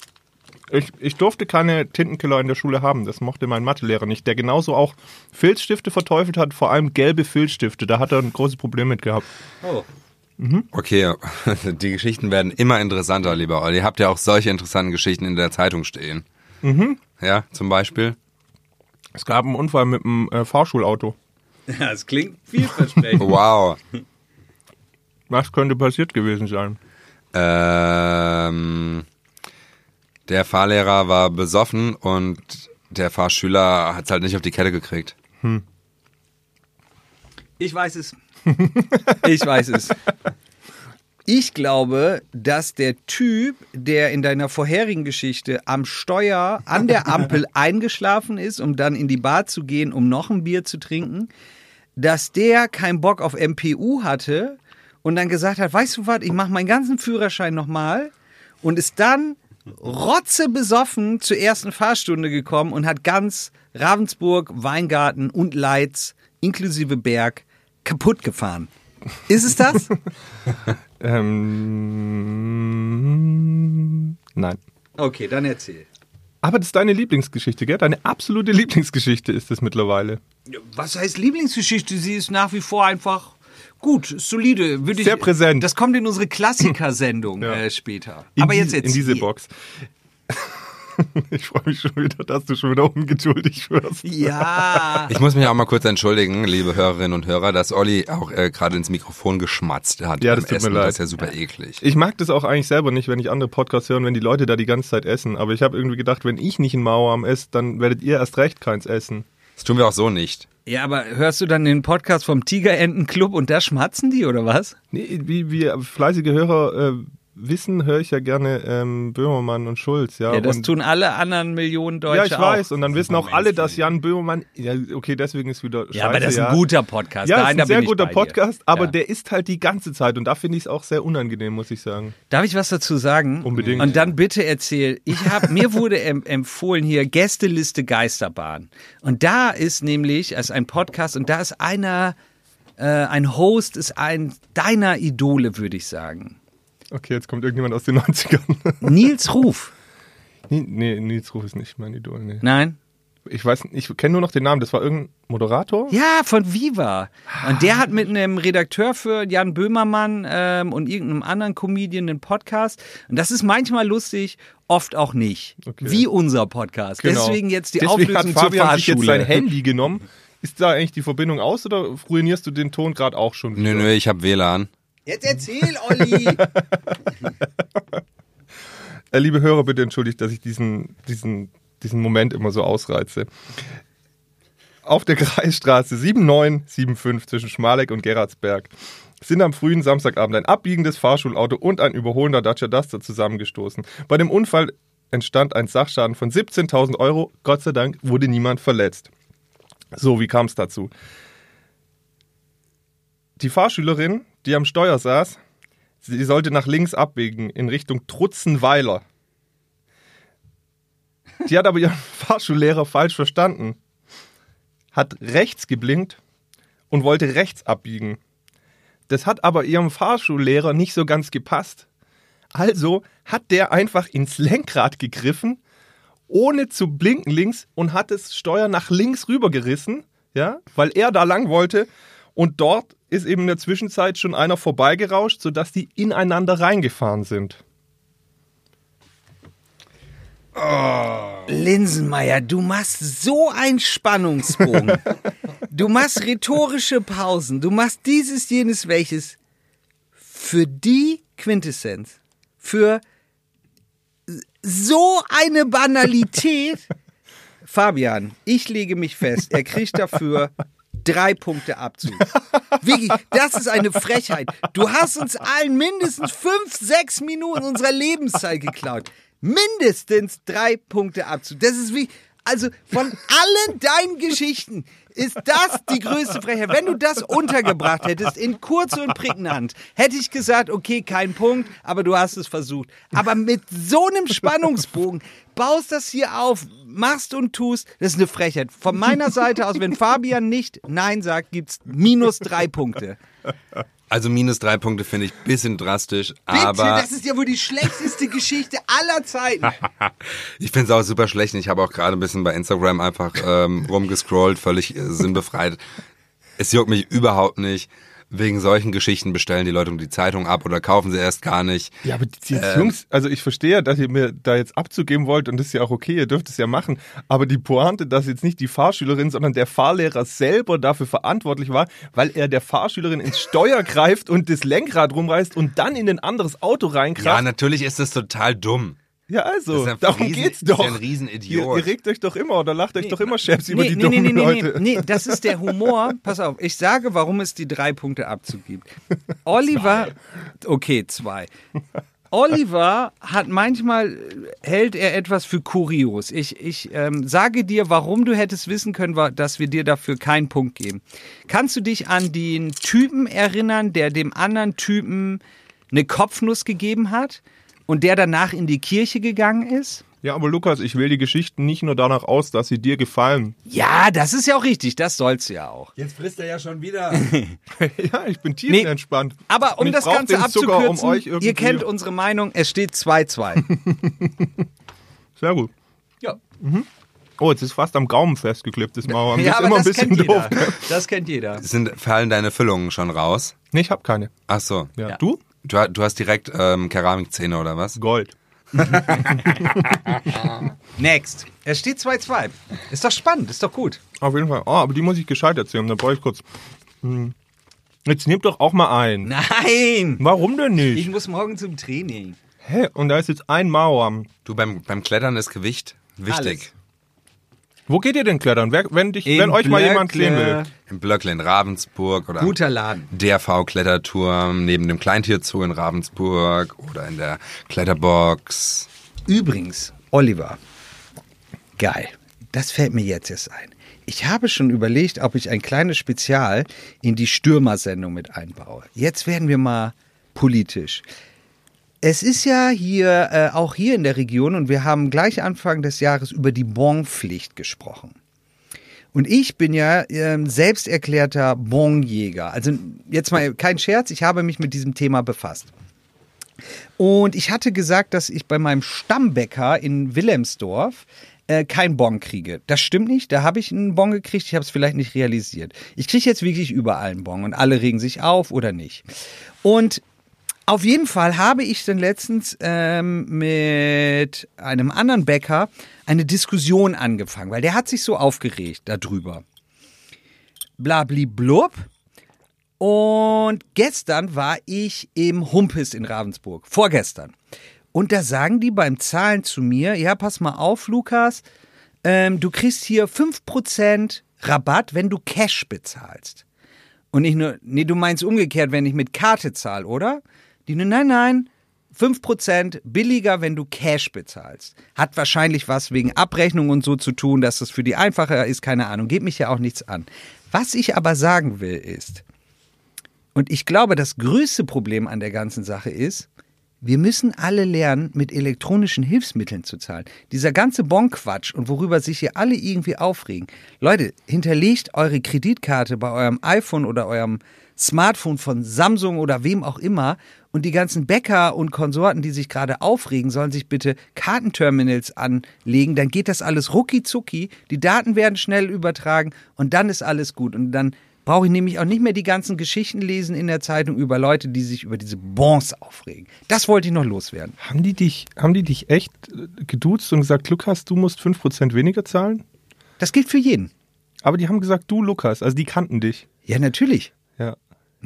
Ich, ich durfte keine Tintenkiller in der Schule haben. Das mochte mein Mathelehrer nicht, der genauso auch Filzstifte verteufelt hat, vor allem gelbe Filzstifte. Da hat er ein großes Problem mit gehabt. Oh. Okay, die Geschichten werden immer interessanter, lieber Olli. Habt ihr auch solche interessanten Geschichten in der Zeitung stehen? Mhm. Ja, zum Beispiel? Es gab einen Unfall mit einem äh, Fahrschulauto. Ja, das klingt vielversprechend. Wow. Was könnte passiert gewesen sein? Ähm, der Fahrlehrer war besoffen und der Fahrschüler hat es halt nicht auf die Kette gekriegt. Ich weiß es. Ich weiß es. Ich glaube, dass der Typ, der in deiner vorherigen Geschichte am Steuer an der Ampel eingeschlafen ist, um dann in die Bar zu gehen, um noch ein Bier zu trinken, dass der keinen Bock auf MPU hatte und dann gesagt hat, weißt du was, ich mache meinen ganzen Führerschein nochmal und ist dann rotzebesoffen zur ersten Fahrstunde gekommen und hat ganz Ravensburg, Weingarten und Leitz inklusive Berg kaputt gefahren. Ist es das? Ähm, nein. Okay, dann erzähl. Aber das ist deine Lieblingsgeschichte, gell? Deine absolute Lieblingsgeschichte ist es mittlerweile. Was heißt Lieblingsgeschichte? Sie ist nach wie vor einfach gut, solide. Würde Sehr ich, präsent. Das kommt in unsere Klassikersendung Ja. äh, später. In Aber die- jetzt erzähl. In diese Box. Ich freue mich schon wieder, dass du schon wieder ungeduldig wirst. Ja. Ich muss mich auch mal kurz entschuldigen, liebe Hörerinnen und Hörer, dass Olli auch äh, gerade ins Mikrofon geschmatzt hat. Ja, beim das tut mir Essen. leid. Das ist ja super eklig. Ich mag das auch eigentlich selber nicht, wenn ich andere Podcasts höre und wenn die Leute da die ganze Zeit essen. Aber ich habe irgendwie gedacht, wenn ich nicht einen Mauerarm esse, dann werdet ihr erst recht keins essen. Das tun wir auch so nicht. Ja, aber hörst du dann den Podcast vom Tigerentenclub und da schmatzen die oder was? Nee, wie wir fleißige Hörer äh, wissen, höre ich ja gerne ähm, Böhmermann und Schulz. Ja, Ja, das und, tun alle anderen Millionen Deutsche ja ich auch. weiß. Und dann wissen auch alle, dass Jan Böhmermann. Ja, okay, deswegen ist wieder scheiße. Ja, aber das ist ein ja. guter Podcast. Ja, Nein, ist da ein sehr guter bei dir. Podcast, aber Ja. der ist halt die ganze Zeit und da finde ich es auch sehr unangenehm, muss ich sagen. Darf ich was dazu sagen? Unbedingt. Und dann bitte erzähl. Ich habe mir wurde em empfohlen hier Gästeliste Geisterbahn. Und da ist nämlich als ein Podcast und da ist einer äh, ein Host ist ein deiner Idole, würde ich sagen. Okay, jetzt kommt irgendjemand aus den 90ern. Nils Ruf. nee, nee, Nils Ruf ist nicht mein Idol. Nee. Nein. Ich weiß, ich kenne nur noch den Namen. Das war irgendein Moderator. Ja, von Viva. Und der hat mit einem Redakteur für Jan Böhmermann ähm, und irgendeinem anderen Comedian einen Podcast. Und das ist manchmal lustig, oft auch nicht. Okay. Wie unser Podcast. Genau. Deswegen jetzt die Deswegen Auflösung hat zur Fabian sich jetzt sein Handy genommen. Ist da eigentlich die Verbindung aus oder ruinierst du den Ton gerade auch schon wieder? Nö, nö, ich habe WLAN. Jetzt erzähl, Olli. Äh, liebe Hörer, bitte entschuldigt, dass ich diesen, diesen, diesen Moment immer so ausreize. Auf der Kreisstraße 7975 zwischen Schmaleck und Gerardsberg sind am frühen Samstagabend ein abbiegendes Fahrschulauto und ein überholender Dacia Duster zusammengestoßen. Bei dem Unfall entstand ein Sachschaden von 17.000 Euro. Gott sei Dank wurde niemand verletzt. So, wie kam es dazu? Die Fahrschülerin, die am Steuer saß, sie sollte nach links abbiegen in Richtung Trutzenweiler. Die hat aber ihren Fahrschullehrer falsch verstanden, hat rechts geblinkt und wollte rechts abbiegen. Das hat aber ihrem Fahrschullehrer nicht so ganz gepasst. Also hat der einfach ins Lenkrad gegriffen, ohne zu blinken links und hat das Steuer nach links rübergerissen, ja, weil er da lang wollte. Und dort ist eben in der Zwischenzeit schon einer vorbeigerauscht, sodass die ineinander reingefahren sind. Linsenmeier, du machst so einen Spannungsbogen. Du machst rhetorische Pausen. Du machst dieses, jenes, welches. Für die Quintessenz. Für so eine Banalität. Fabian, ich lege mich fest, er kriegt dafür drei Punkte Abzug. Vicky, das ist eine Frechheit. Du hast uns allen mindestens fünf, sechs Minuten unserer Lebenszeit geklaut. Mindestens drei Punkte Abzug. Das ist wie, also von allen deinen Geschichten ist das die größte Frechheit. Wenn du das untergebracht hättest in kurz und prägnant, hätte ich gesagt, okay, kein Punkt, aber du hast es versucht. Aber mit so einem Spannungsbogen baust das hier auf, machst und tust, das ist eine Frechheit. Von meiner Seite aus, wenn Fabian nicht Nein sagt, gibt's minus drei Punkte. Also minus drei Punkte finde ich ein bisschen drastisch, Bitte, aber das ist ja wohl die schlechteste Geschichte aller Zeiten. ich finde es auch super schlecht. Ich habe auch gerade ein bisschen bei Instagram einfach ähm, rumgescrollt, völlig äh, sinnbefreit. Es juckt mich überhaupt nicht. Wegen solchen Geschichten bestellen die Leute die Zeitung ab oder kaufen sie erst gar nicht. Ja, aber die jetzt, Jungs, also ich verstehe ja, dass ihr mir da jetzt abzugeben wollt und das ist ja auch okay, ihr dürft es ja machen. Aber die Pointe, dass jetzt nicht die Fahrschülerin, sondern der Fahrlehrer selber dafür verantwortlich war, weil er der Fahrschülerin ins Steuer greift und das Lenkrad rumreißt und dann in ein anderes Auto Ja, reinkraft. natürlich ist das total dumm. Ja, also, ist ein darum Riesen- geht's ist ja doch. ein Riesenidiot. Ihr, ihr regt euch doch immer oder lacht euch doch immer Chefs über Nee, die nee, dummen nee, nee, Leute. Nee, nee, das ist der Humor. Pass auf, ich sage, warum es die drei Punkte Abzug gibt. Oliver, okay, zwei. Oliver hat manchmal, hält er etwas für kurios. Ich, ich ähm, sage dir, warum du hättest wissen können, dass wir dir dafür keinen Punkt geben. Kannst du dich an den Typen erinnern, der dem anderen Typen eine Kopfnuss gegeben hat und der danach in die Kirche gegangen ist? Ja, aber Lukas, ich wähle die Geschichten nicht nur danach aus, dass sie dir gefallen. Ja, das ist ja auch richtig, das soll's ja auch. Jetzt frisst er ja schon wieder. ja, ich bin tiefenentspannt. Aber um das Ganze den Zucker, abzukürzen, um ihr kennt unsere Meinung, es steht 2-2. Sehr gut. ja. Oh, jetzt ist fast am Gaumen festgeklebt, das Mauer. Das ja, ist aber immer ein das bisschen kennt doof. jeder. Das kennt jeder. Sind, fallen deine Füllungen schon raus? Nee, ich hab keine. Ach so. Ja. Ja. Du? Du, du hast direkt ähm, Keramikzähne oder was? Gold. Next. Es steht 2-2. Ist doch spannend, ist doch gut. Auf jeden Fall. Oh, aber die muss ich gescheit erzählen. Da brauche ich kurz. Hm. Jetzt nehmt doch auch mal ein. Nein! Warum denn Ich nicht? muss morgen zum Training. Hä? Und da ist jetzt ein Mauer. Du, beim, beim Klettern ist Gewicht wichtig. Alles. Wo geht ihr denn klettern? Wer, wenn, dich, wenn euch mal jemand sehen will. Im Blöckle in Ravensburg oder Guter Laden. der V-Kletterturm neben dem Kleintierzoo in Ravensburg oder in der Kletterbox. Übrigens, Oliver. Geil. Das fällt mir jetzt erst ein. Ich habe schon überlegt, ob ich ein kleines Spezial in die Stürmersendung mit einbaue. Jetzt werden wir mal politisch. Es ist ja hier, äh, auch hier in der Region, und wir haben gleich Anfang des Jahres über die Bonpflicht gesprochen. Und ich bin ja ähm, selbst erklärter Bonjäger. Also jetzt mal kein Scherz, ich habe mich mit diesem Thema befasst. Und ich hatte gesagt, dass ich bei meinem Stammbäcker in Wilhelmsdorf äh, keinen Bon kriege. Das stimmt nicht, da habe ich einen Bon gekriegt, ich habe es vielleicht nicht realisiert. Ich kriege jetzt wirklich überall einen Bon und alle regen sich auf oder nicht. Und auf jeden Fall habe ich dann letztens ähm, mit einem anderen Bäcker eine Diskussion angefangen, weil der hat sich so aufgeregt darüber. Blabli blub. Und gestern war ich im Humpis in Ravensburg. Vorgestern. Und da sagen die beim Zahlen zu mir, ja, pass mal auf, Lukas, ähm, du kriegst hier 5% Rabatt, wenn du Cash bezahlst. Und nicht nur, nee, du meinst umgekehrt, wenn ich mit Karte zahle, oder? Die nein, nein, 5% billiger, wenn du Cash bezahlst. Hat wahrscheinlich was wegen Abrechnung und so zu tun, dass das für die einfacher ist, keine Ahnung. Geht mich ja auch nichts an. Was ich aber sagen will ist, und ich glaube, das größte Problem an der ganzen Sache ist, wir müssen alle lernen, mit elektronischen Hilfsmitteln zu zahlen. Dieser ganze Bonquatsch und worüber sich hier alle irgendwie aufregen. Leute, hinterlegt eure Kreditkarte bei eurem iPhone oder eurem Smartphone von Samsung oder wem auch immer und die ganzen Bäcker und Konsorten, die sich gerade aufregen, sollen sich bitte Kartenterminals anlegen. Dann geht das alles rucki zucki. Die Daten werden schnell übertragen und dann ist alles gut. Und dann brauche ich nämlich auch nicht mehr die ganzen Geschichten lesen in der Zeitung über Leute, die sich über diese Bons aufregen. Das wollte ich noch loswerden. Haben die dich, haben die dich echt äh, geduzt und gesagt, Lukas, du musst 5% weniger zahlen? Das gilt für jeden. Aber die haben gesagt, du Lukas, also die kannten dich. Ja, natürlich.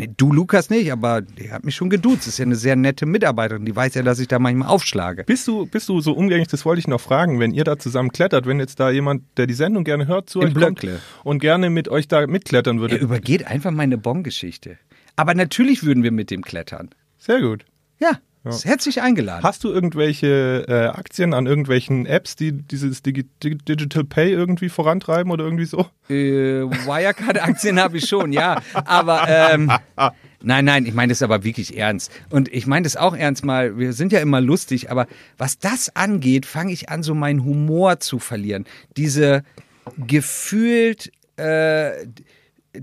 Nee, du, Lukas, nicht, aber die hat mich schon geduzt. Ist ja eine sehr nette Mitarbeiterin. Die weiß ja, dass ich da manchmal aufschlage. Bist du, bist du so umgänglich, das wollte ich noch fragen, wenn ihr da zusammen klettert, wenn jetzt da jemand, der die Sendung gerne hört, zu Im euch kommt Blöckle. und gerne mit euch da mitklettern würde? Er übergeht einfach meine Bon-Geschichte. Aber natürlich würden wir mit dem klettern. Sehr gut. Ja, ist herzlich eingeladen. Hast du irgendwelche äh, Aktien an irgendwelchen Apps, die dieses Digi Dig- Digital Pay irgendwie vorantreiben oder irgendwie so? Äh, Wirecard-Aktien habe ich schon, ja. Aber ähm, nein, nein, ich meine das aber wirklich ernst. Und ich meine das auch ernst mal. Wir sind ja immer lustig, aber was das angeht, fange ich an, so meinen Humor zu verlieren. Diese gefühlt äh,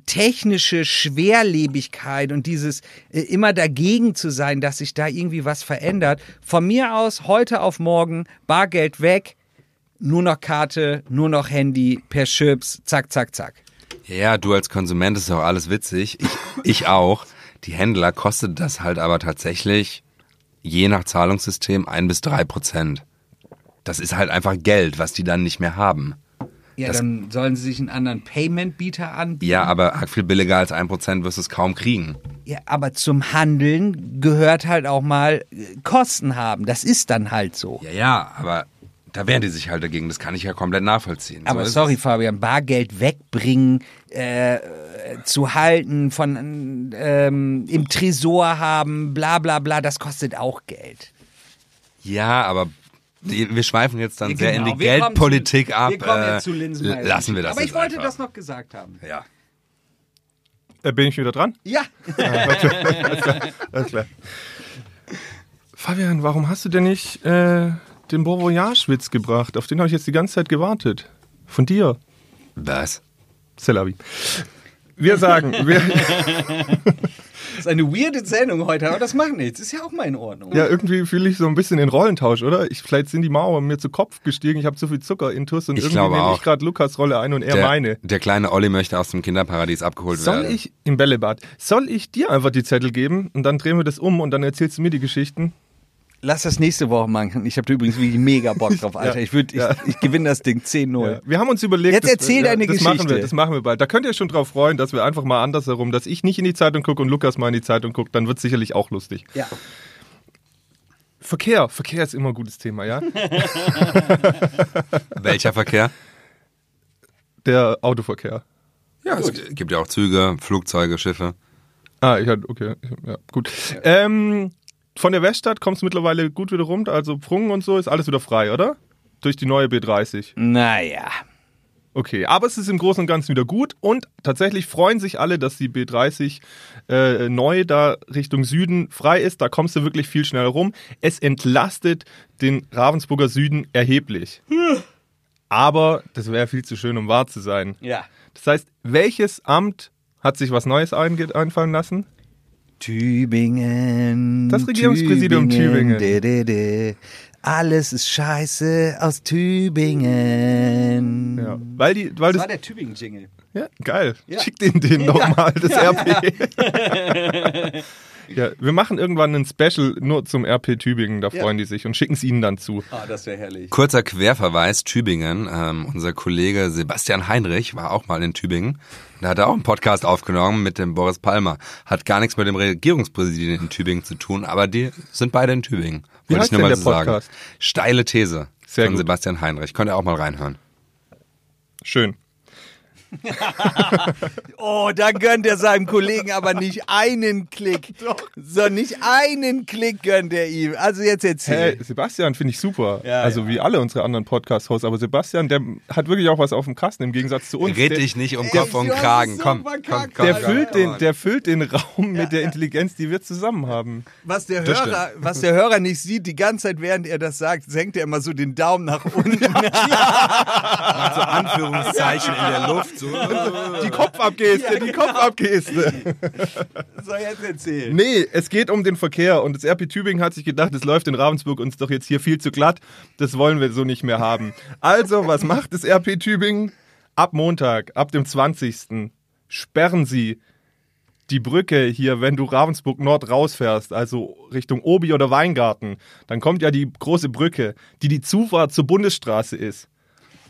technische Schwerlebigkeit und dieses äh, immer dagegen zu sein, dass sich da irgendwie was verändert. Von mir aus heute auf morgen Bargeld weg, nur noch Karte, nur noch Handy, per Chips, zack, zack, zack. Ja, du als Konsument ist doch alles witzig. Ich, ich auch. Die Händler kostet das halt aber tatsächlich je nach Zahlungssystem ein bis drei Prozent. Das ist halt einfach Geld, was die dann nicht mehr haben. Ja, Das- dann sollen sie sich einen anderen Payment-Bieter anbieten. Ja, aber viel billiger als ein Prozent wirst du es kaum kriegen. Ja, aber zum Handeln gehört halt auch mal äh, Kosten haben. Das ist dann halt so. Ja, ja, aber da wehren die sich halt dagegen. Das kann ich ja komplett nachvollziehen. Aber so sorry. Fabian, Bargeld wegbringen, äh, zu halten, von ähm, im Tresor haben, bla bla bla, das kostet auch Geld. Ja, aber wir schweifen jetzt dann sehr in die Genau, wir Geldpolitik zu, ab. Wir kommen Äh, jetzt zu Linsenmeier. Lassen wir das Aber ich jetzt wollte einfach. das noch gesagt haben. Ja. Äh, bin ich wieder dran? Ja. Alles klar. Fabian, warum hast du denn nicht äh, den Bon Voyage-Witz gebracht? Auf den habe ich jetzt die ganze Zeit gewartet. Von dir. Was? Celavi. Wir sagen, wir, Das ist eine weirde Sendung heute, aber das macht nichts. Ist ja auch mal in Ordnung. ja, irgendwie fühle ich so ein bisschen den Rollentausch, oder? Ich, vielleicht sind die Mauern mir zu Kopf gestiegen, ich habe zu viel Zucker intus und Ich irgendwie nehme auch. ich gerade Lukas Rolle ein und er Der, meine. der kleine Olli möchte aus dem Kinderparadies abgeholt Soll werden. ich im Bällebad, soll ich dir einfach die Zettel geben und dann drehen wir das um und dann erzählst du mir die Geschichten? Lass das nächste Woche machen. Ich habe übrigens wirklich mega Bock drauf, Alter. Ja. Ich, würd, ich, Ja. ich gewinne das Ding 10-0. Ja. Wir haben uns überlegt, Jetzt erzähl deine das Machen Geschichte. wir, das machen wir bald. Da könnt ihr euch schon drauf freuen, dass wir einfach mal andersherum, dass ich nicht in die Zeitung gucke und Lukas mal in die Zeitung guckt, dann wird sicherlich auch lustig. Ja. Verkehr, Verkehr ist immer ein gutes Thema, ja? Welcher Verkehr? Der Autoverkehr. Ja, es gibt ja auch Züge, Flugzeuge, Schiffe. Ah, ich hatte, okay, ja, gut. Ähm, von der Weststadt kommst du mittlerweile gut wieder rum, also Prungen und so ist alles wieder frei, oder? Durch die neue B30. Naja. Okay, aber es ist im Großen und Ganzen wieder gut und tatsächlich freuen sich alle, dass die B30 äh, neu da Richtung Süden frei ist. Da kommst du wirklich viel schneller rum. Es entlastet den Ravensburger Süden erheblich. Aber das wäre viel zu schön, um wahr zu sein. Ja. Das heißt, welches Amt hat sich was Neues einfallen lassen? Tübingen. Das Regierungspräsidium Tübingen. De, de, de. Alles ist scheiße aus Tübingen. Ja, weil die, weil Das das, war der Tübingen-Jingle. ja, geil. Ja. Schick den den nochmal, das RP. ja, wir machen irgendwann ein Special nur zum RP Tübingen, da Ja. freuen die sich und schicken es ihnen dann zu. Ah, das wäre herrlich. Kurzer Querverweis, Tübingen. Ähm, unser Kollege Sebastian Heinrich war auch mal in Tübingen. Da hat er auch einen Podcast aufgenommen mit dem Boris Palmer. Hat gar nichts mit dem Regierungspräsidenten in Tübingen zu tun, aber die sind beide in Tübingen. Wie Wollte heißt ich nur denn mal der so sagen. Podcast? Steile These Sehr von gut. Sebastian Heinrich. Könnt ihr auch mal reinhören. Schön. Oh, da gönnt er seinem Kollegen aber nicht einen Klick. So, nicht einen Klick gönnt er ihm. Also jetzt erzähl. Hey, Sebastian finde ich super. Ja, also ja. wie alle unsere anderen Podcast-Hosts. Aber Sebastian, der hat wirklich auch was auf dem Kasten im Gegensatz zu uns. Red der, dich nicht um Kopf und Kragen. Komm, komm, verkackt, komm. der, füllt komm, den, komm. der füllt den Raum mit der Intelligenz, die wir zusammen haben. Was der, Das Hörer, was der Hörer nicht sieht, die ganze Zeit, während er das sagt, senkt er immer so den Daumen nach unten. So Anführungszeichen in der Luft. So. Die Kopfabgeste, die Kopfabgeste. so, jetzt erzähl. Nee, es geht um den Verkehr und das RP Tübingen hat sich gedacht, es läuft in Ravensburg uns doch jetzt hier viel zu glatt, das wollen wir so nicht mehr haben. Also, was macht das RP Tübingen? Ab Montag, ab dem 20. sperren sie die Brücke hier, wenn du Ravensburg Nord rausfährst, also Richtung Obi oder Weingarten, dann kommt ja die große Brücke, die die Zufahrt zur Bundesstraße ist.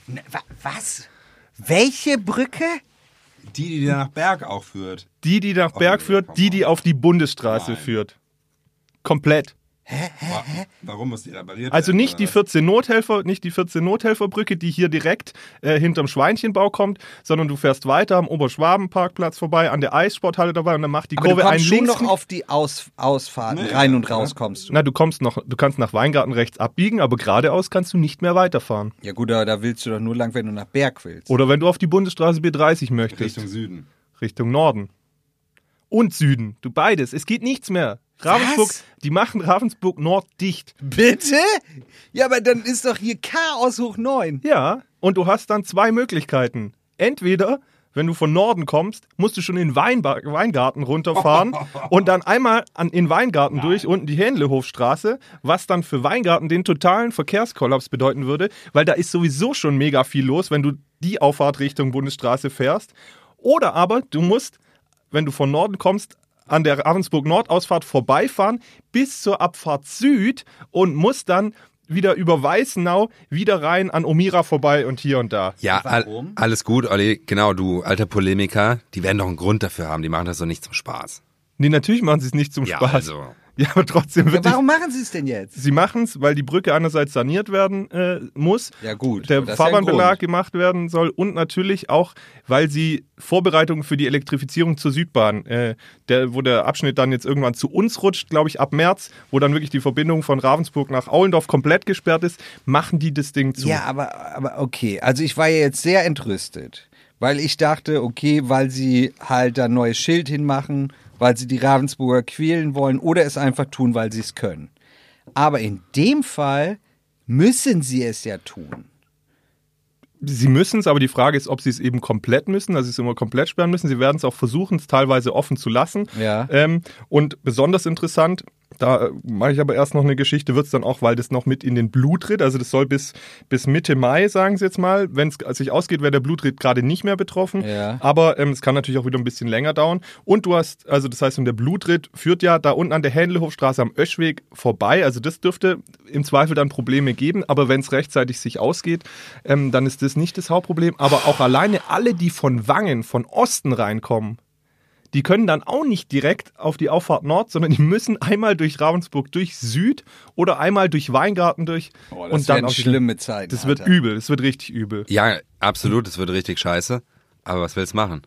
Ne, wa- Was? Welche Brücke? Die, die nach Berg auch führt. Die, die nach Berg führt, die, die auf die Bundesstraße Nein. führt. Komplett. Warum muss die repariert Also werden, nicht oder die was? 14 Nothelfer, nicht die 14 Nothelferbrücke, die hier direkt äh, hinterm Schweinchenbau kommt, sondern du fährst weiter am Oberschwabenparkplatz vorbei, an der Eissporthalle dabei und dann macht die Aber du Kurve einen links. noch auf die Aus Ausfahrten Nee, rein und ja. raus kommst du. Na, du kommst noch, du kannst nach Weingarten rechts abbiegen, aber geradeaus kannst du nicht mehr weiterfahren. Ja gut, da, da willst du doch nur lang, wenn du nach Berg willst. Oder wenn du auf die Bundesstraße B30 möchtest, Richtung Richtung, Süden. Norden. Und Süden, du beides. Es geht nichts mehr. Ravensburg, Was? die machen Ravensburg Nord dicht. Bitte? Ja, aber dann ist doch hier Chaos hoch 9. Ja, und du hast dann zwei Möglichkeiten. Entweder, wenn du von Norden kommst, musst du schon in Weinba Weingarten runterfahren und dann einmal an, in Weingarten durch, unten die Hähnlehofstraße, was dann für Weingarten den totalen Verkehrskollaps bedeuten würde, weil da ist sowieso schon mega viel los, wenn du die Auffahrt Richtung Bundesstraße fährst. Oder aber du musst, wenn du von Norden kommst, an der Ravensburg-Nord-Ausfahrt vorbeifahren bis zur Abfahrt Süd und musst dann wieder über Weißenau wieder rein an Omira vorbei und hier und da. Ja, all, Warum? alles gut, Olli. Genau, du alter Polemiker. Die werden doch einen Grund dafür haben. Die machen das doch nicht zum Spaß. Nee, natürlich machen sie es nicht zum Ja, Spaß. also. Ja, aber trotzdem Ja, wird warum machen sie es denn jetzt? Sie machen es, weil die Brücke einerseits saniert werden äh, muss, Ja, gut. der ja Fahrbahnbelag Grund. gemacht werden soll und natürlich auch, weil sie Vorbereitungen für die Elektrifizierung zur Südbahn, äh, der, wo der Abschnitt dann jetzt irgendwann zu uns rutscht, glaube ich, ab März, wo dann wirklich die Verbindung von Ravensburg nach Aulendorf komplett gesperrt ist, machen die das Ding zu. Ja, aber, aber okay. Also ich war ja jetzt sehr entrüstet, weil ich dachte, okay, weil sie halt da ein neues Schild hinmachen, weil sie die Ravensburger quälen wollen oder es einfach tun, weil sie es können. Aber in dem Fall müssen sie es ja tun. Sie müssen es, aber die Frage ist, ob sie es eben komplett müssen, also sie es immer komplett sperren müssen. Sie werden es auch versuchen, es teilweise offen zu lassen. Ja. Ähm, und besonders interessant, da äh, mache ich aber erst noch eine Geschichte, wird es dann auch, weil das noch mit in den Blutritt, also das soll bis, bis Mitte Mai, sagen sie jetzt mal, wenn es sich ausgeht, wäre der Blutritt gerade nicht mehr betroffen. Ja. Aber ähm, es kann natürlich auch wieder ein bisschen länger dauern. Und du hast, also das heißt, und der Blutritt führt ja da unten an der Händlehofstraße am Öschweg vorbei. Also das dürfte im Zweifel dann Probleme geben. Aber wenn es rechtzeitig sich ausgeht, ähm, dann ist das nicht das Hauptproblem. Aber auch alleine alle, die von Wangen, von Osten reinkommen, die können dann auch nicht direkt auf die Auffahrt Nord, sondern die müssen einmal durch Ravensburg, durch Süd oder einmal durch Weingarten durch. und dann werden auf die- schlimme Zeiten. Das wird Alter. übel, das wird richtig übel. Ja, absolut. Das wird richtig scheiße. Aber was willst du machen?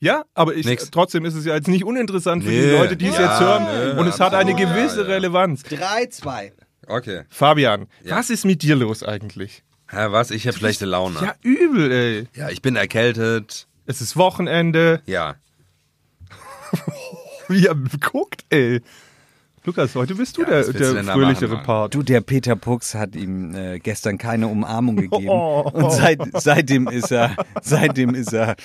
Ja, aber ich, Nix. trotzdem ist es ja jetzt nicht uninteressant für die Nee. Leute, die es Ja, jetzt hören. nee, und es hat eine absolut. gewisse Ja. Relevanz. 3, 2. Okay. Fabian, Ja. was ist mit dir los eigentlich? Hä, was? Ich habe schlechte Laune. Ja, übel, ey. ja, ich bin erkältet. Es ist Wochenende. Ja. Wie er guckt, ey. Lukas, heute bist du Ja, der, der fröhlichere machen? Part. Du, der Peter Pucks hat ihm äh, gestern keine Umarmung gegeben. Oh. Und seit, seitdem ist er, seitdem ist er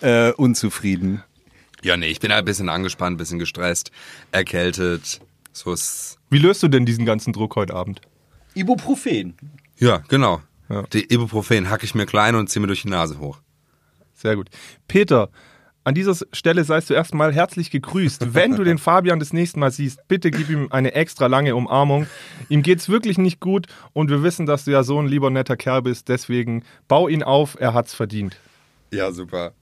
äh, unzufrieden. Ja, nee, ich bin halt ein bisschen angespannt, ein bisschen gestresst, erkältet. So ist. Wie löst du denn diesen ganzen Druck heute Abend? Ibuprofen. Ja, genau. Die Ibuprofen hacke ich mir klein und ziehe mir durch die Nase hoch. Sehr gut. Peter, an dieser Stelle seist du erstmal herzlich gegrüßt. Wenn du den Fabian das nächste Mal siehst, bitte gib ihm eine extra lange Umarmung. Ihm geht's wirklich nicht gut und wir wissen, dass du ja so ein lieber netter Kerl bist. Deswegen bau ihn auf, er hat's verdient. Ja, super.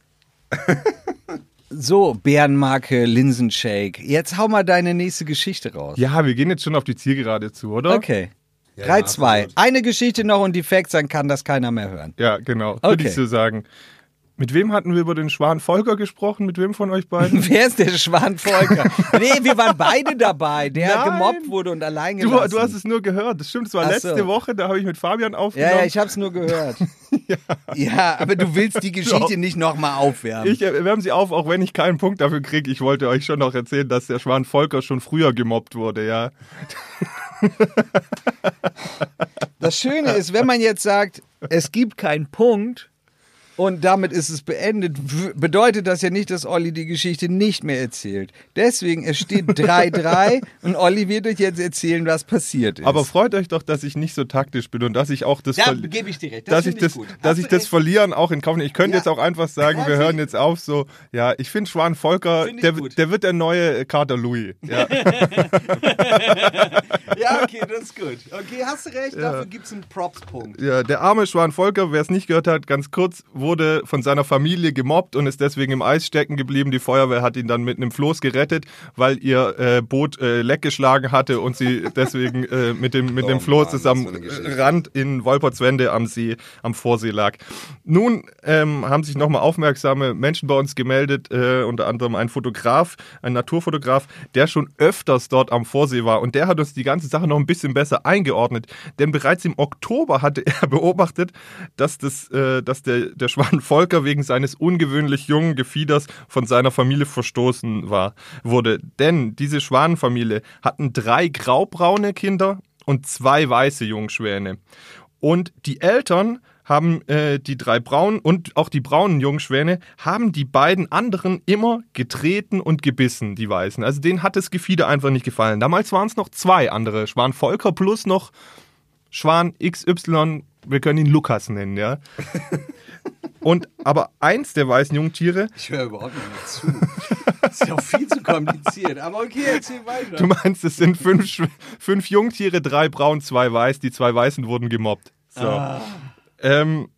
So, Bärenmarke Linsenshake. Jetzt hau mal deine nächste Geschichte raus. Ja, wir gehen jetzt schon auf die Zielgerade zu, oder? Okay. Ja, 3, ja, 2. absolut. Eine Geschichte noch und die Facts, dann kann das keiner mehr hören. Ja, genau. Würde Okay. ich so sagen. Mit wem hatten wir über den Schwan Volker gesprochen? Mit wem von euch beiden? Wer ist der Schwanvolker? nee, wir waren beide dabei, der Nein. gemobbt wurde und allein Du, gelassen. du hast es nur gehört. Das stimmt, es war Ach letzte so. Woche, da habe ich mit Fabian aufgenommen. ja, ja, ich hab's nur gehört. ja. aber du willst die Geschichte Doch. nicht nochmal aufwärmen. Ich äh, wärme sie auf, auch wenn ich keinen Punkt dafür kriege. Ich wollte euch schon noch erzählen, dass der Schwan Volker schon früher gemobbt wurde, ja. Das Schöne ist, wenn man jetzt sagt, es gibt keinen Punkt und damit ist es beendet, bedeutet das ja nicht, dass Olli die Geschichte nicht mehr erzählt. Deswegen, es steht 3-3 und Olli wird euch jetzt erzählen, was passiert ist. Aber freut euch doch, dass ich nicht so taktisch bin und dass ich auch das Ja, gebe ich dir recht. Das dass ich das, gut. dass Hast ich das. Verlieren auch in Kauf nehme. Ich könnte Ja. jetzt auch einfach sagen, Ja, wir hören jetzt auf so, ja, ich finde Schwan Volker, Find der, der wird der neue Kater Louis. Ja. Ja, okay, das ist gut. Okay, hast du recht, dafür gibt es einen Props-Punkt. Ja, der arme Schwan Volker, wer es nicht gehört hat, ganz kurz, wurde von seiner Familie gemobbt und ist deswegen im Eis stecken geblieben. Die Feuerwehr hat ihn dann mit einem Floß gerettet, weil ihr äh, Boot äh, leck geschlagen hatte und sie deswegen äh, mit dem, mit Oh dem Floß, Mann, am Geschichte. Rand in Wolpertswende am See, am Vorsee lag. Nun ähm, haben sich nochmal aufmerksame Menschen bei uns gemeldet, äh, unter anderem ein Fotograf, ein Naturfotograf, der schon öfters dort am Vorsee war und der hat uns die ganze Sache noch ein bisschen besser eingeordnet, denn bereits im Oktober hatte er beobachtet, dass, das, äh, dass der, der Schwan Volker wegen seines ungewöhnlich jungen Gefieders von seiner Familie verstoßen war, wurde. Denn diese Schwanenfamilie hatten drei graubraune Kinder und zwei weiße Jungschwäne. Und die Eltern haben äh, die drei braunen und auch die braunen Jungschwäne haben die beiden anderen immer getreten und gebissen, die weißen. Also denen hat das Gefieder einfach nicht gefallen. Damals waren es noch zwei andere, Schwan Volker plus noch Schwan XY, wir können ihn Lukas nennen, ja. Und aber eins der weißen Jungtiere, Ich höre überhaupt nicht mehr zu. Das ist ja auch viel zu kompliziert. Aber okay, erzähl weiter. du meinst, es sind fünf, fünf Jungtiere, drei braun, zwei weiß, die zwei weißen wurden gemobbt. So. Ähm,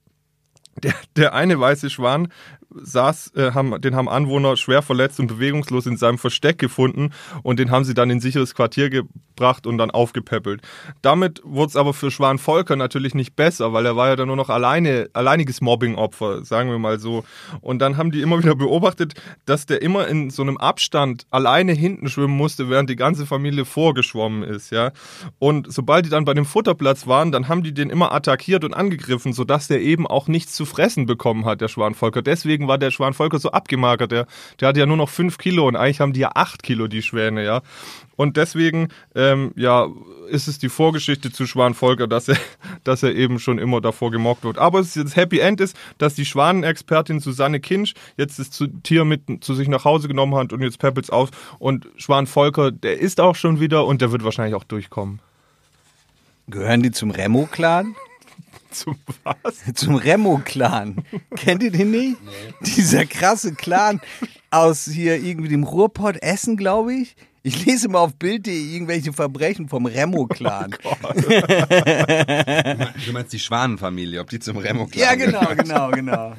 der, der eine weiße Schwan saß, äh, haben, den haben Anwohner schwer verletzt und bewegungslos in seinem Versteck gefunden und den haben sie dann in sicheres Quartier gebracht und dann aufgepäppelt. Damit wurde es aber für Schwan Volker natürlich nicht besser, weil er war ja dann nur noch alleine, alleiniges Mobbingopfer, sagen wir mal so. Und dann haben die immer wieder beobachtet, dass der immer in so einem Abstand alleine hinten schwimmen musste, während die ganze Familie vorgeschwommen ist, ja. Und sobald die dann bei dem Futterplatz waren, dann haben die den immer attackiert und angegriffen, sodass der eben auch nichts zu fressen bekommen hat, der Schwanvolker. Deswegen war der Schwanvolker so abgemagert. Der, der hatte ja nur noch fünf Kilo und eigentlich haben die ja acht Kilo, die Schwäne, ja. Und deswegen, ähm, ja, ist es die Vorgeschichte zu Schwanvolker, dass er, dass er eben schon immer davor gemockt wird. Aber das Happy End ist, dass die Schwanenexpertin Susanne Kinsch jetzt das Tier mit zu sich nach Hause genommen hat und jetzt peppelt's auf. Und Schwanvolker, der ist auch schon wieder und der wird wahrscheinlich auch durchkommen. Gehören die zum Remo-Clan? Zum was? Zum Remo-Clan. Kennt ihr den nicht? Dieser krasse Clan aus hier irgendwie dem Ruhrpott Essen, glaube ich. Ich lese mal auf Bild.de irgendwelche Verbrechen vom Remo-Clan. Du meinst die Schwanenfamilie, ob die zum Remo ja, genau, genau, genau.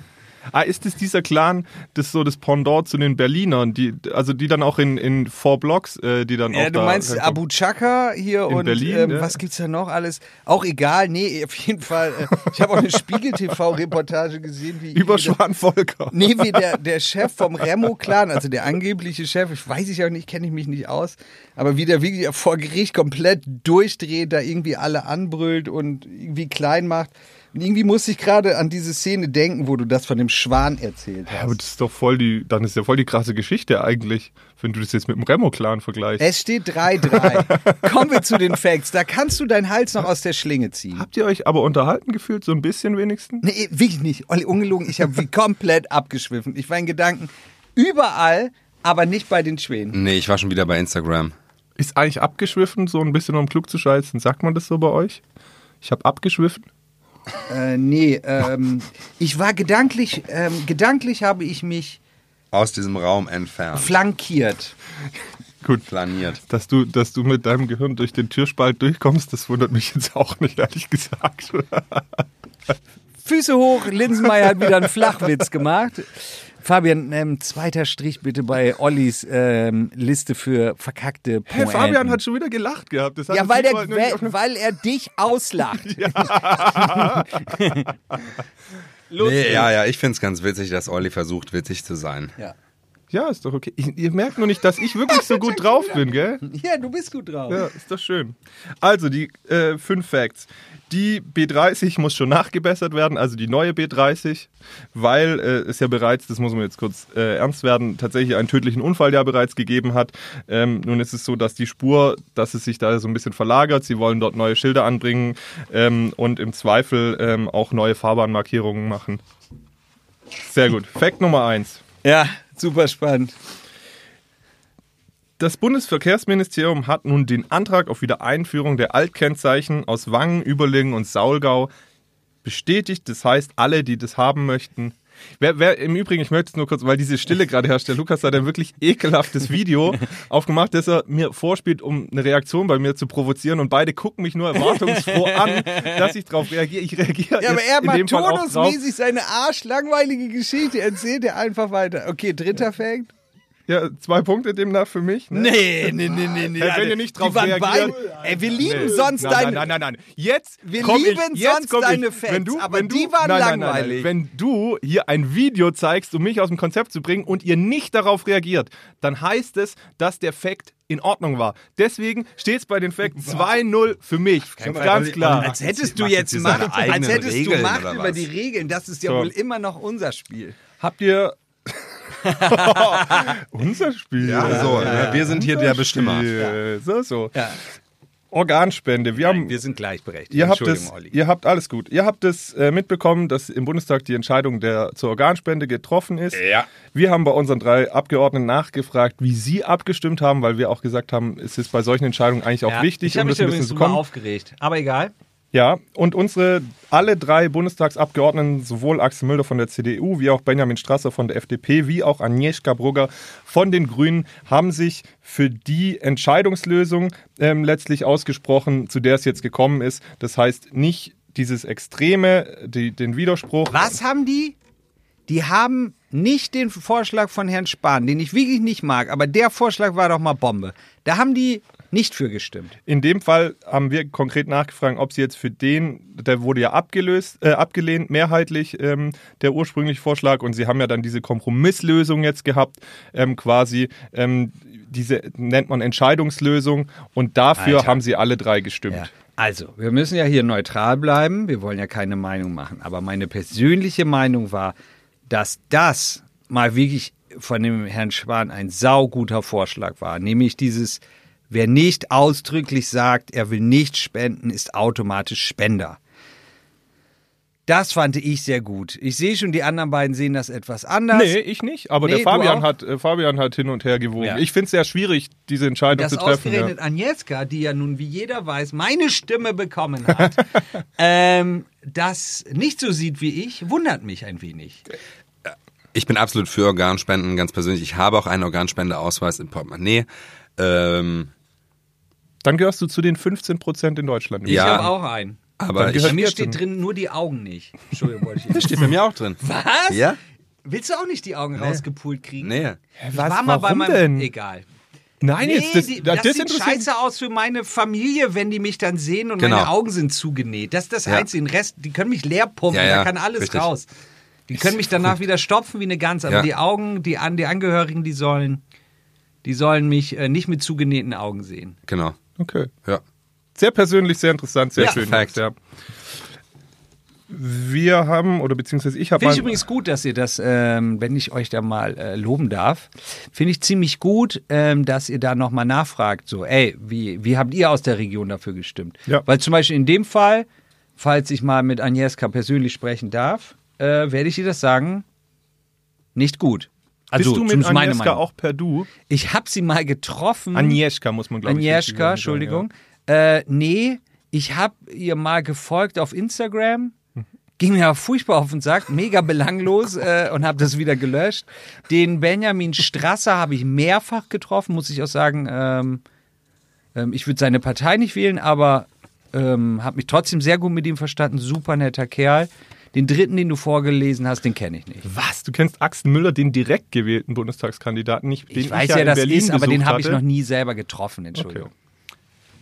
Ah, ist es dieser Clan, das so das Pendant zu den Berlinern, die, also die dann auch in, in Four Blocks, äh, die dann auch Ja, du meinst? Abu Chaka hier und Berlin, ähm, ja. was gibt's da noch alles? Auch egal, nee, auf jeden Fall. Äh, ich habe auch eine Spiegel-TV-Reportage gesehen, wie Über Schwanvolker. Nee, wie der, der Chef vom Remo-Clan, also der angebliche Chef, ich weiß ich auch nicht, kenne ich mich nicht aus, aber wie der wirklich vor Gericht komplett durchdreht, da irgendwie alle anbrüllt und irgendwie klein macht. Und irgendwie musste ich gerade an diese Szene denken, wo du das von dem Schwan erzählt Ja, hast. aber das ist doch voll die, dann ist ja voll die krasse Geschichte eigentlich, wenn du das jetzt mit dem Remo-Clan vergleichst. Es steht 3-3. Kommen wir zu den Facts. Da kannst du deinen Hals noch aus der Schlinge ziehen. Habt ihr euch aber unterhalten gefühlt, so ein bisschen wenigstens? Nee, wirklich nicht. Olli, ungelogen, ich habe wie komplett abgeschwiffen. Ich war in Gedanken überall, aber nicht bei den Schwänen. Nee, ich war schon wieder bei Instagram. Ist eigentlich abgeschwiffen, so ein bisschen um klug zu scheißen? Sagt man das so bei euch? Ich habe abgeschwiffen. Äh, nee, ähm, ich war gedanklich, ähm, gedanklich habe ich mich Aus diesem Raum entfernt. flankiert. Gut. Planiert. Dass du, dass du mit deinem Gehirn durch den Türspalt durchkommst, das wundert mich jetzt auch nicht, ehrlich gesagt. Füße hoch, Linsenmeier hat wieder einen Flachwitz gemacht. Fabian, ähm, zweiter Strich bitte bei Ollis ähm, Liste für verkackte Hey, Pointen. Fabian hat schon wieder gelacht gehabt. Das hat ja, weil, der, auf- weil er dich auslacht. Nee, ja, ja, ich finde es ganz witzig, dass Olli versucht, witzig zu sein. Ja. Ja, ist doch okay. Ich, ihr merkt nur nicht, dass ich wirklich so gut drauf bin, gell? ja, du bist gut drauf. Ja, ist doch schön. Also, die äh, fünf Facts. Die B30 muss schon nachgebessert werden, also die neue B30, weil äh, es ja bereits, das muss man jetzt kurz äh, ernst werden, tatsächlich einen tödlichen Unfall ja bereits gegeben hat. Ähm, nun ist es so, dass die Spur, dass es sich da so ein bisschen verlagert. Sie wollen dort neue Schilder anbringen ähm, und im Zweifel ähm, auch neue Fahrbahnmarkierungen machen. Sehr gut. Fact Nummer eins. Ja, super spannend. Das Bundesverkehrsministerium hat nun den Antrag auf Wiedereinführung der Altkennzeichen aus Wangen, Überlingen und Saulgau bestätigt. Das heißt, alle, die das haben möchten. Wer, wer, Im Übrigen, ich möchte es nur kurz, weil diese Stille gerade herrscht. Der Lukas hat ein wirklich ekelhaftes Video aufgemacht, das er mir vorspielt, um eine Reaktion bei mir zu provozieren. Und beide gucken mich nur erwartungsfroh an, dass ich darauf reagiere. Ich reagiere Ja, aber er macht turnusmäßig seine arschlangweilige Geschichte, erzählt er einfach weiter. Okay, dritter Fact. Ja, zwei Punkte demnach für mich. Ne? Nee, nee, nee, nee, nee. Hey, wenn ihr nicht drauf Die waren reagiert- beide- Ey, wir lieben Nee. sonst nein, deine... Nein, nein, nein, nein. Jetzt Wir lieben ich, jetzt sonst deine. Facts, wenn du, aber wenn du, die waren nein, nein, nein, langweilig. Nein, wenn du hier ein Video zeigst, um mich aus dem Konzept zu bringen und ihr nicht darauf reagiert, dann heißt es, dass der Fact in Ordnung war. Deswegen steht es bei den Facts 2-0 für mich. Ganz klar. Als hättest du Macht jetzt jetzt Macht, als hättest du Regeln, Macht oder über die Regeln. Das ist ja So. wohl immer noch unser Spiel. Habt ihr unser Spiel? Ja, so, ne? wir sind hier der Bestimmer. So, so. Ja. Organspende. Wir haben Wir sind gleichberechtigt. Ihr habt Entschuldigung, es, Olli. ihr habt alles gut. Ihr habt es äh, mitbekommen, dass im Bundestag die Entscheidung der zur Organspende getroffen ist. Ja. Wir haben bei unseren drei Abgeordneten nachgefragt, wie sie abgestimmt haben, weil wir auch gesagt haben, es ist bei solchen Entscheidungen eigentlich auch Ja, wichtig, ich um das ein bisschen zu kommen. aufgeregt. Aber egal. Ja, und unsere alle drei Bundestagsabgeordneten, sowohl Axel Müller von der CDU, wie auch Benjamin Strasser von der FDP, wie auch Agnieszka Brugger von den Grünen, haben sich für die Entscheidungslösung ähm, letztlich ausgesprochen, zu der es jetzt gekommen ist. Das heißt nicht dieses Extreme, die, den Widerspruch. Was haben die? Die haben nicht den Vorschlag von Herrn Spahn, den ich wirklich nicht mag, aber der Vorschlag war doch mal Bombe. Da haben die nicht für gestimmt. In dem Fall haben wir konkret nachgefragt, ob sie jetzt für den, der wurde ja abgelöst, äh, abgelehnt, mehrheitlich ähm, der ursprüngliche Vorschlag und sie haben ja dann diese Kompromisslösung jetzt gehabt, ähm, quasi ähm, diese nennt man Entscheidungslösung und dafür Alter. haben sie alle drei gestimmt. Ja. Also, wir müssen ja hier neutral bleiben. Wir wollen ja keine Meinung machen. Aber meine persönliche Meinung war, dass das mal wirklich von dem Herrn Spahn ein sauguter Vorschlag war. Nämlich dieses, wer nicht ausdrücklich sagt, er will nicht spenden, ist automatisch Spender. Das fand ich sehr gut. Ich sehe schon, die anderen beiden sehen das etwas anders. Nee, ich nicht, aber Nee, der Fabian hat, äh, Fabian hat hin und her gewogen. Ja. Ich finde es sehr schwierig, diese Entscheidung dass zu treffen. Ja. ausgerechnet Agnieszka, die ja nun wie jeder weiß, meine Stimme bekommen hat, ähm, das nicht so sieht wie ich, wundert mich ein wenig. Ich bin absolut für Organspenden, ganz persönlich. Ich habe auch einen Organspendeausweis im Portemonnaie. Ähm, Dann gehörst du zu den 15 Prozent in Deutschland. Ich Ja. habe auch einen. aber Bei mir steht drin nur die Augen nicht. Entschuldigung, wollte ich das steht bei mir auch drin. Was? Ja? Willst du auch nicht die Augen rausgepult kriegen? Nee. Ich Was? war mal bei Warum meinem. denn? Egal. Nein, Nee, jetzt das, die, das, das, sieht scheiße aus für meine Familie, wenn die mich dann sehen und Genau. meine Augen sind zugenäht. Das ist das Ja. Einzige. Den Rest, die können mich leer pumpen, Ja, ja, da kann alles richtig. raus. Die können mich danach wieder stopfen wie eine Gans, aber Ja. die Augen, die, an, die Angehörigen, die sollen, die sollen mich äh, nicht mit zugenähten Augen sehen. Genau. Okay. Ja. Sehr persönlich, sehr interessant, sehr Ja. schön. Fact. Ja. Wir haben, oder beziehungsweise ich habe Finde ich übrigens gut, dass ihr das, ähm, wenn ich euch da mal äh, loben darf, finde ich ziemlich gut, ähm, dass ihr da nochmal nachfragt, so, ey, wie, wie habt ihr aus der Region dafür gestimmt? Ja. Weil zum Beispiel in dem Fall, falls ich mal mit Agnieszka persönlich sprechen darf, äh, werde ich ihr das sagen, nicht gut. Also Bist du mit Agnieszka auch per Du? Ich habe sie mal getroffen. Agnieszka muss man, glaube ich. Agnieszka, Entschuldigung. Äh, nee, ich habe ihr mal gefolgt auf Instagram. Ging mir aber furchtbar auf den Sack, mega belanglos äh, und habe das wieder gelöscht. Den Benjamin Strasser habe ich mehrfach getroffen, muss ich auch sagen. Ähm, ähm, ich würde seine Partei nicht wählen, aber ähm, habe mich trotzdem sehr gut mit ihm verstanden. Super netter Kerl. Den dritten, den du vorgelesen hast, den kenne ich nicht. Ja. Was? Du kennst Axel Müller, den direkt gewählten Bundestagskandidaten, nicht den Ich weiß ja ja, in das Berlin ist, aber den habe ich noch nie selber getroffen, Entschuldigung.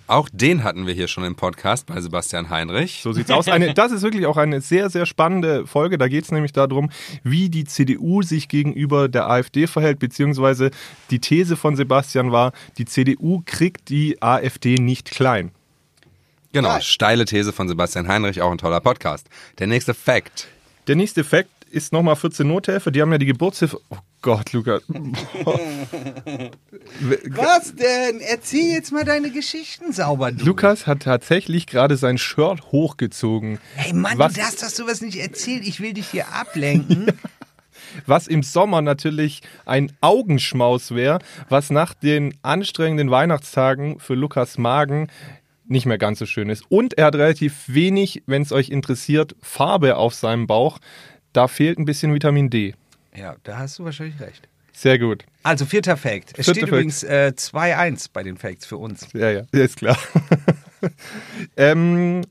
Auch den hatten wir hier schon im Podcast bei Sebastian Heinrich. So sieht's aus. Eine, das ist wirklich auch eine sehr, sehr spannende Folge. Da geht es nämlich darum, wie die CDU sich gegenüber der AfD verhält, beziehungsweise die These von Sebastian war, die CDU kriegt die AfD nicht klein. Genau, steile These von Sebastian Heinrich, auch ein toller Podcast. Der nächste Fact. Der nächste Fakt ist nochmal 14 Nothelfer. Die haben ja die Geburtshilfe. Oh Gott, Luca. Was denn? Erzähl jetzt mal deine Geschichten sauber, du. Lukas hat tatsächlich gerade sein Shirt hochgezogen. Hey Mann, was, du darfst doch sowas nicht erzählen. Ich will dich hier ablenken. was im Sommer natürlich ein Augenschmaus wäre, was nach den anstrengenden Weihnachtstagen für Lukas Magen nicht mehr ganz so schön ist. Und er hat relativ wenig, wenn es euch interessiert, Farbe auf seinem Bauch. Da fehlt ein bisschen Vitamin D. ja, da hast du wahrscheinlich recht. Sehr gut. Also, vierter Fact. Es Vierter steht Fact. übrigens äh, 2-1 bei den Facts für uns. Ja, ja, ja, ist klar. ähm,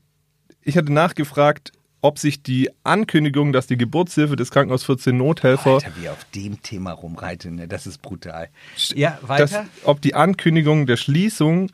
ich hatte nachgefragt, ob sich die Ankündigung, dass die Geburtshilfe des Krankenhaus 14 Nothelfer, Alter, wie auf dem Thema rumreitet, ne? das ist brutal. Ja, dass, weiter. ob die Ankündigung der Schließung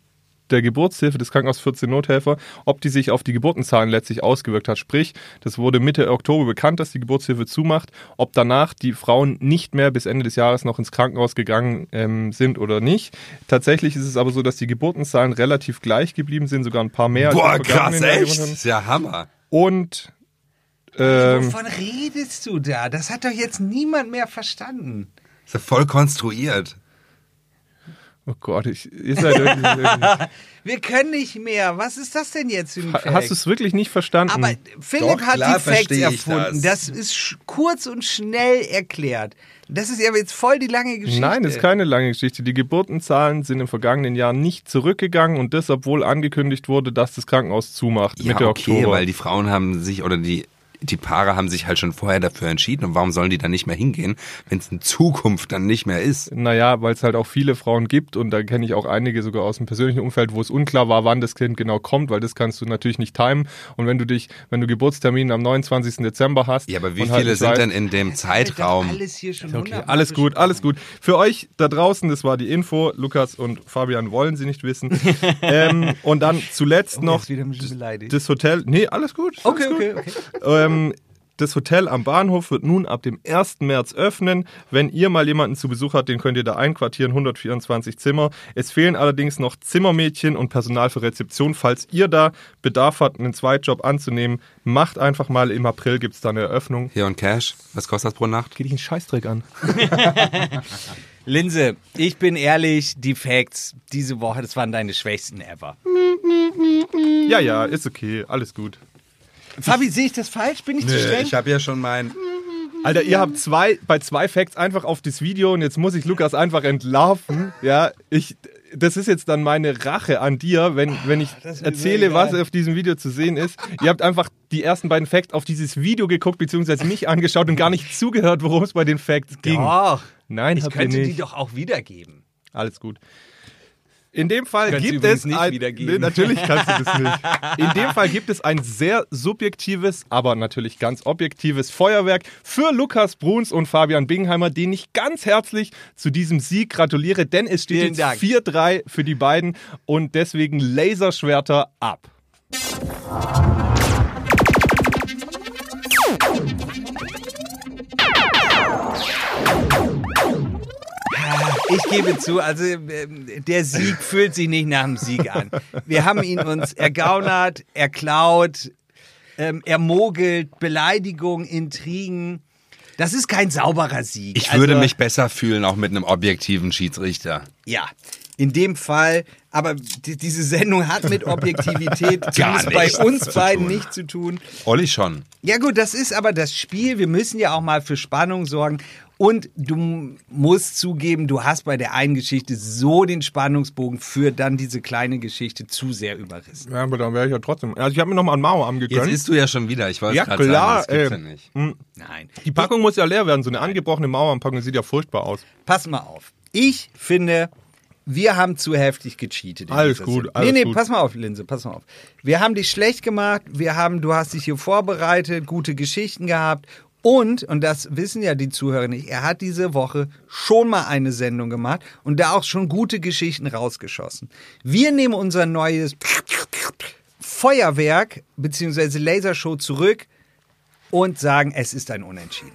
der Geburtshilfe des Krankenhaus 14 Nothelfer, ob die sich auf die Geburtenzahlen letztlich ausgewirkt hat. Sprich, das wurde Mitte Oktober bekannt, dass die Geburtshilfe zumacht. Ob danach die Frauen nicht mehr bis Ende des Jahres noch ins Krankenhaus gegangen ähm, sind oder nicht. Tatsächlich ist es aber so, dass die Geburtenzahlen relativ gleich geblieben sind, sogar ein paar mehr. Boah, krass, echt? gewonnen ist ja Hammer. Und ähm, Wovon redest du da? Das hat doch jetzt niemand mehr verstanden. Ist ja voll konstruiert. Oh Gott, ich, seid wirklich, wirklich, Wir können nicht mehr. Was ist das denn jetzt für ein Fact? hast du es wirklich nicht verstanden? Aber Philipp Doch, hat klar die Facts erfunden. Das. das. ist kurz und schnell erklärt. Das ist ja jetzt voll die lange Geschichte. Nein, das ist keine lange Geschichte. Die Geburtenzahlen sind im vergangenen Jahr nicht zurückgegangen und das, obwohl angekündigt wurde, dass das Krankenhaus zumacht Ja, Mitte okay, Oktober. weil die Frauen haben sich oder die die Paare haben sich halt schon vorher dafür entschieden und warum sollen die dann nicht mehr hingehen, wenn es in Zukunft dann nicht mehr ist? naja, weil es halt auch viele Frauen gibt und da kenne ich auch einige sogar aus dem persönlichen Umfeld, wo es unklar war, wann das Kind genau kommt, weil das kannst du natürlich nicht timen. Und wenn du dich, wenn du Geburtstermin am 29. Dezember hast. Ja, aber wie halt viele nicht sind weißt- denn in dem Zeitraum? Alles hier schon Okay, alles gut, alles gut. Für euch da draußen, das war die Info. Lukas und Fabian wollen sie nicht wissen. ähm, und dann zuletzt Oh, noch das Hotel. Nee, alles gut. Okay, alles okay, gut. okay. Ähm, das Hotel am Bahnhof wird nun ab dem 1. März öffnen. Wenn ihr mal jemanden zu Besuch habt, den könnt ihr da einquartieren, 124 Zimmer. Es fehlen allerdings noch Zimmermädchen und Personal für Rezeption. Falls ihr da Bedarf habt, einen Zweitjob anzunehmen, macht einfach mal, im April gibt es da eine Eröffnung. Hier und Cash, was kostet das pro Nacht? Geht dich einen Scheißdreck an. Linse, ich bin ehrlich, die Facts diese Woche, das waren deine schwächsten ever. Ja, ja, ist okay, alles gut. Fabi, sehe ich das falsch? Bin ich zu streng? habe ja schon mein. Alter, ihr habt zwei, bei zwei Facts einfach auf das Video und jetzt muss ich Lukas einfach entlarven. Ja, ich, das ist jetzt dann meine Rache an dir, wenn, wenn ich mir erzähle, so was auf diesem Video zu sehen ist. Ihr habt einfach die ersten beiden Facts auf dieses Video geguckt, beziehungsweise mich angeschaut und gar nicht zugehört, worum es bei den Facts ging. Doch. Nein, Ich könnte die nicht. doch auch wiedergeben. Alles gut. In dem Fall Kannst du gibt es nicht ein, wiedergeben. Nee, natürlich kannst du das nicht. In dem Fall gibt es ein sehr subjektives, aber natürlich ganz objektives Feuerwerk für Lukas Bruns und Fabian Bingheimer, denen ich ganz herzlich zu diesem Sieg gratuliere, denn es steht Vielen jetzt 4-3 für die beiden und deswegen Laserschwerter ab. Ich gebe zu, also ähm, der Sieg fühlt sich nicht nach dem Sieg an. Wir haben ihn uns ergaunert, erklaut, ähm, ermogelt, Beleidigung, Intrigen. Das ist kein sauberer Sieg. Ich würde also, mich besser fühlen, auch mit einem objektiven Schiedsrichter. Ja, in dem Fall, aber die, diese Sendung hat mit Objektivität zumindest bei uns beiden tun. nichts zu tun. Olli schon. Ja gut, das ist aber das Spiel. Wir müssen ja auch mal für Spannung sorgen. Und du musst zugeben, du hast bei der einen Geschichte so den Spannungsbogen für dann diese kleine Geschichte zu sehr überrissen. Ja, aber dann wäre ich ja trotzdem. Also ich habe mir nochmal einen Mauer Jetzt gegönnt. isst du ja schon wieder. Ich wollte Ja, gerade klar, sagen, das gibt's ey. ja nicht. Nein. Die Packung muss ja leer werden. So eine angebrochene Maueranpackung sieht ja furchtbar aus. Pass mal auf. Ich finde, wir haben zu heftig gecheatet. Alles gut, alles nee, nee, gut. pass mal auf, Linse, pass mal auf. Wir haben dich schlecht gemacht, wir haben, du hast dich hier vorbereitet, gute Geschichten gehabt und, und das wissen ja die Zuhörer nicht, er hat diese Woche schon mal eine Sendung gemacht und da auch schon gute Geschichten rausgeschossen. Wir nehmen unser neues Feuerwerk bzw. Lasershow zurück und sagen, es ist ein Unentschieden.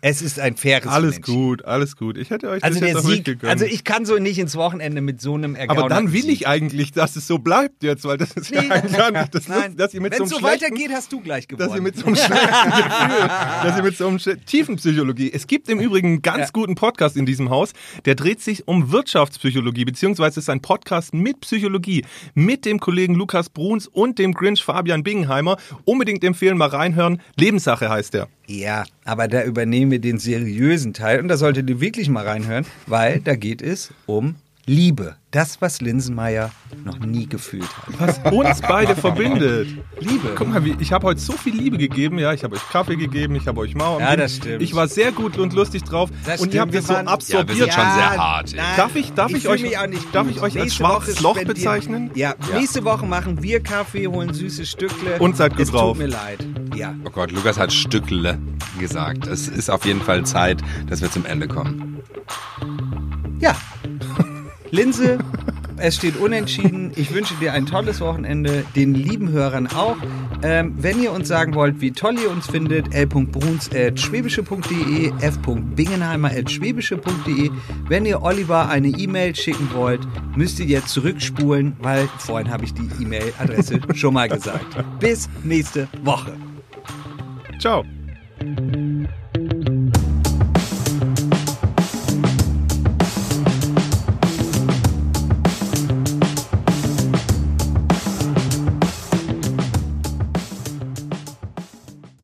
Es ist ein faires Alles Unentschieden. gut, alles gut. Ich hätte euch Also das der Sieg, also ich kann so nicht ins Wochenende mit so einem aber ergaunerten dann will Sieg. ich eigentlich, dass es so bleibt jetzt, weil das ist Nee, ja gar nicht das Nein, Lust, dass ihr mit wenn so es einem so weitergeht, hast du gleich gewonnen. dass ihr mit so einem schlechten Gefühl, dass ihr mit so einem schle- tiefen Psychologie. Es gibt im Übrigen einen ganz Ja. guten Podcast in diesem Haus, der dreht sich um Wirtschaftspsychologie, beziehungsweise ist ein Podcast mit Psychologie, mit dem Kollegen Lukas Bruns und dem Grinch Fabian Bingenheimer. Unbedingt empfehlen, mal reinhören. Lebenssache heißt der. ja, aber da übernehmen wir den seriösen Teil und da solltet ihr wirklich mal reinhören, weil da geht es um Liebe. Das, was Linsenmeier noch nie gefühlt hat. Was uns beide verbindet. Liebe. Guck mal, ich habe heute so viel Liebe gegeben. Ja, ich habe euch Kaffee gegeben, ich habe euch Mauern. Ja, das stimmt. Ich war sehr gut und lustig drauf. Das und ihr habt das so waren- Ja, wir absorbiert. sind schon sehr hart. nein, Darf ich- darf ich fühl euch- darf ich euch als schwarzes Woche Loch spendieren- bezeichnen? Ja, nächste Woche machen wir Kaffee, holen süße Stückle. Und seid gut es drauf. tut mir leid. Ja. Oh Gott, Lukas hat Stückle gesagt. Es ist auf jeden Fall Zeit, dass wir zum Ende kommen. Ja. Linse, es steht unentschieden. Ich wünsche dir ein tolles Wochenende, den lieben Hörern auch. Ähm, wenn ihr uns sagen wollt, wie toll ihr uns findet, l.bruns.schwäbische.de, f.bingenheimer.schwäbische.de. Wenn ihr Oliver eine E-Mail schicken wollt, müsst ihr jetzt zurückspulen, weil vorhin habe ich die E-Mail-Adresse schon mal gesagt. Bis nächste Woche. Ciao.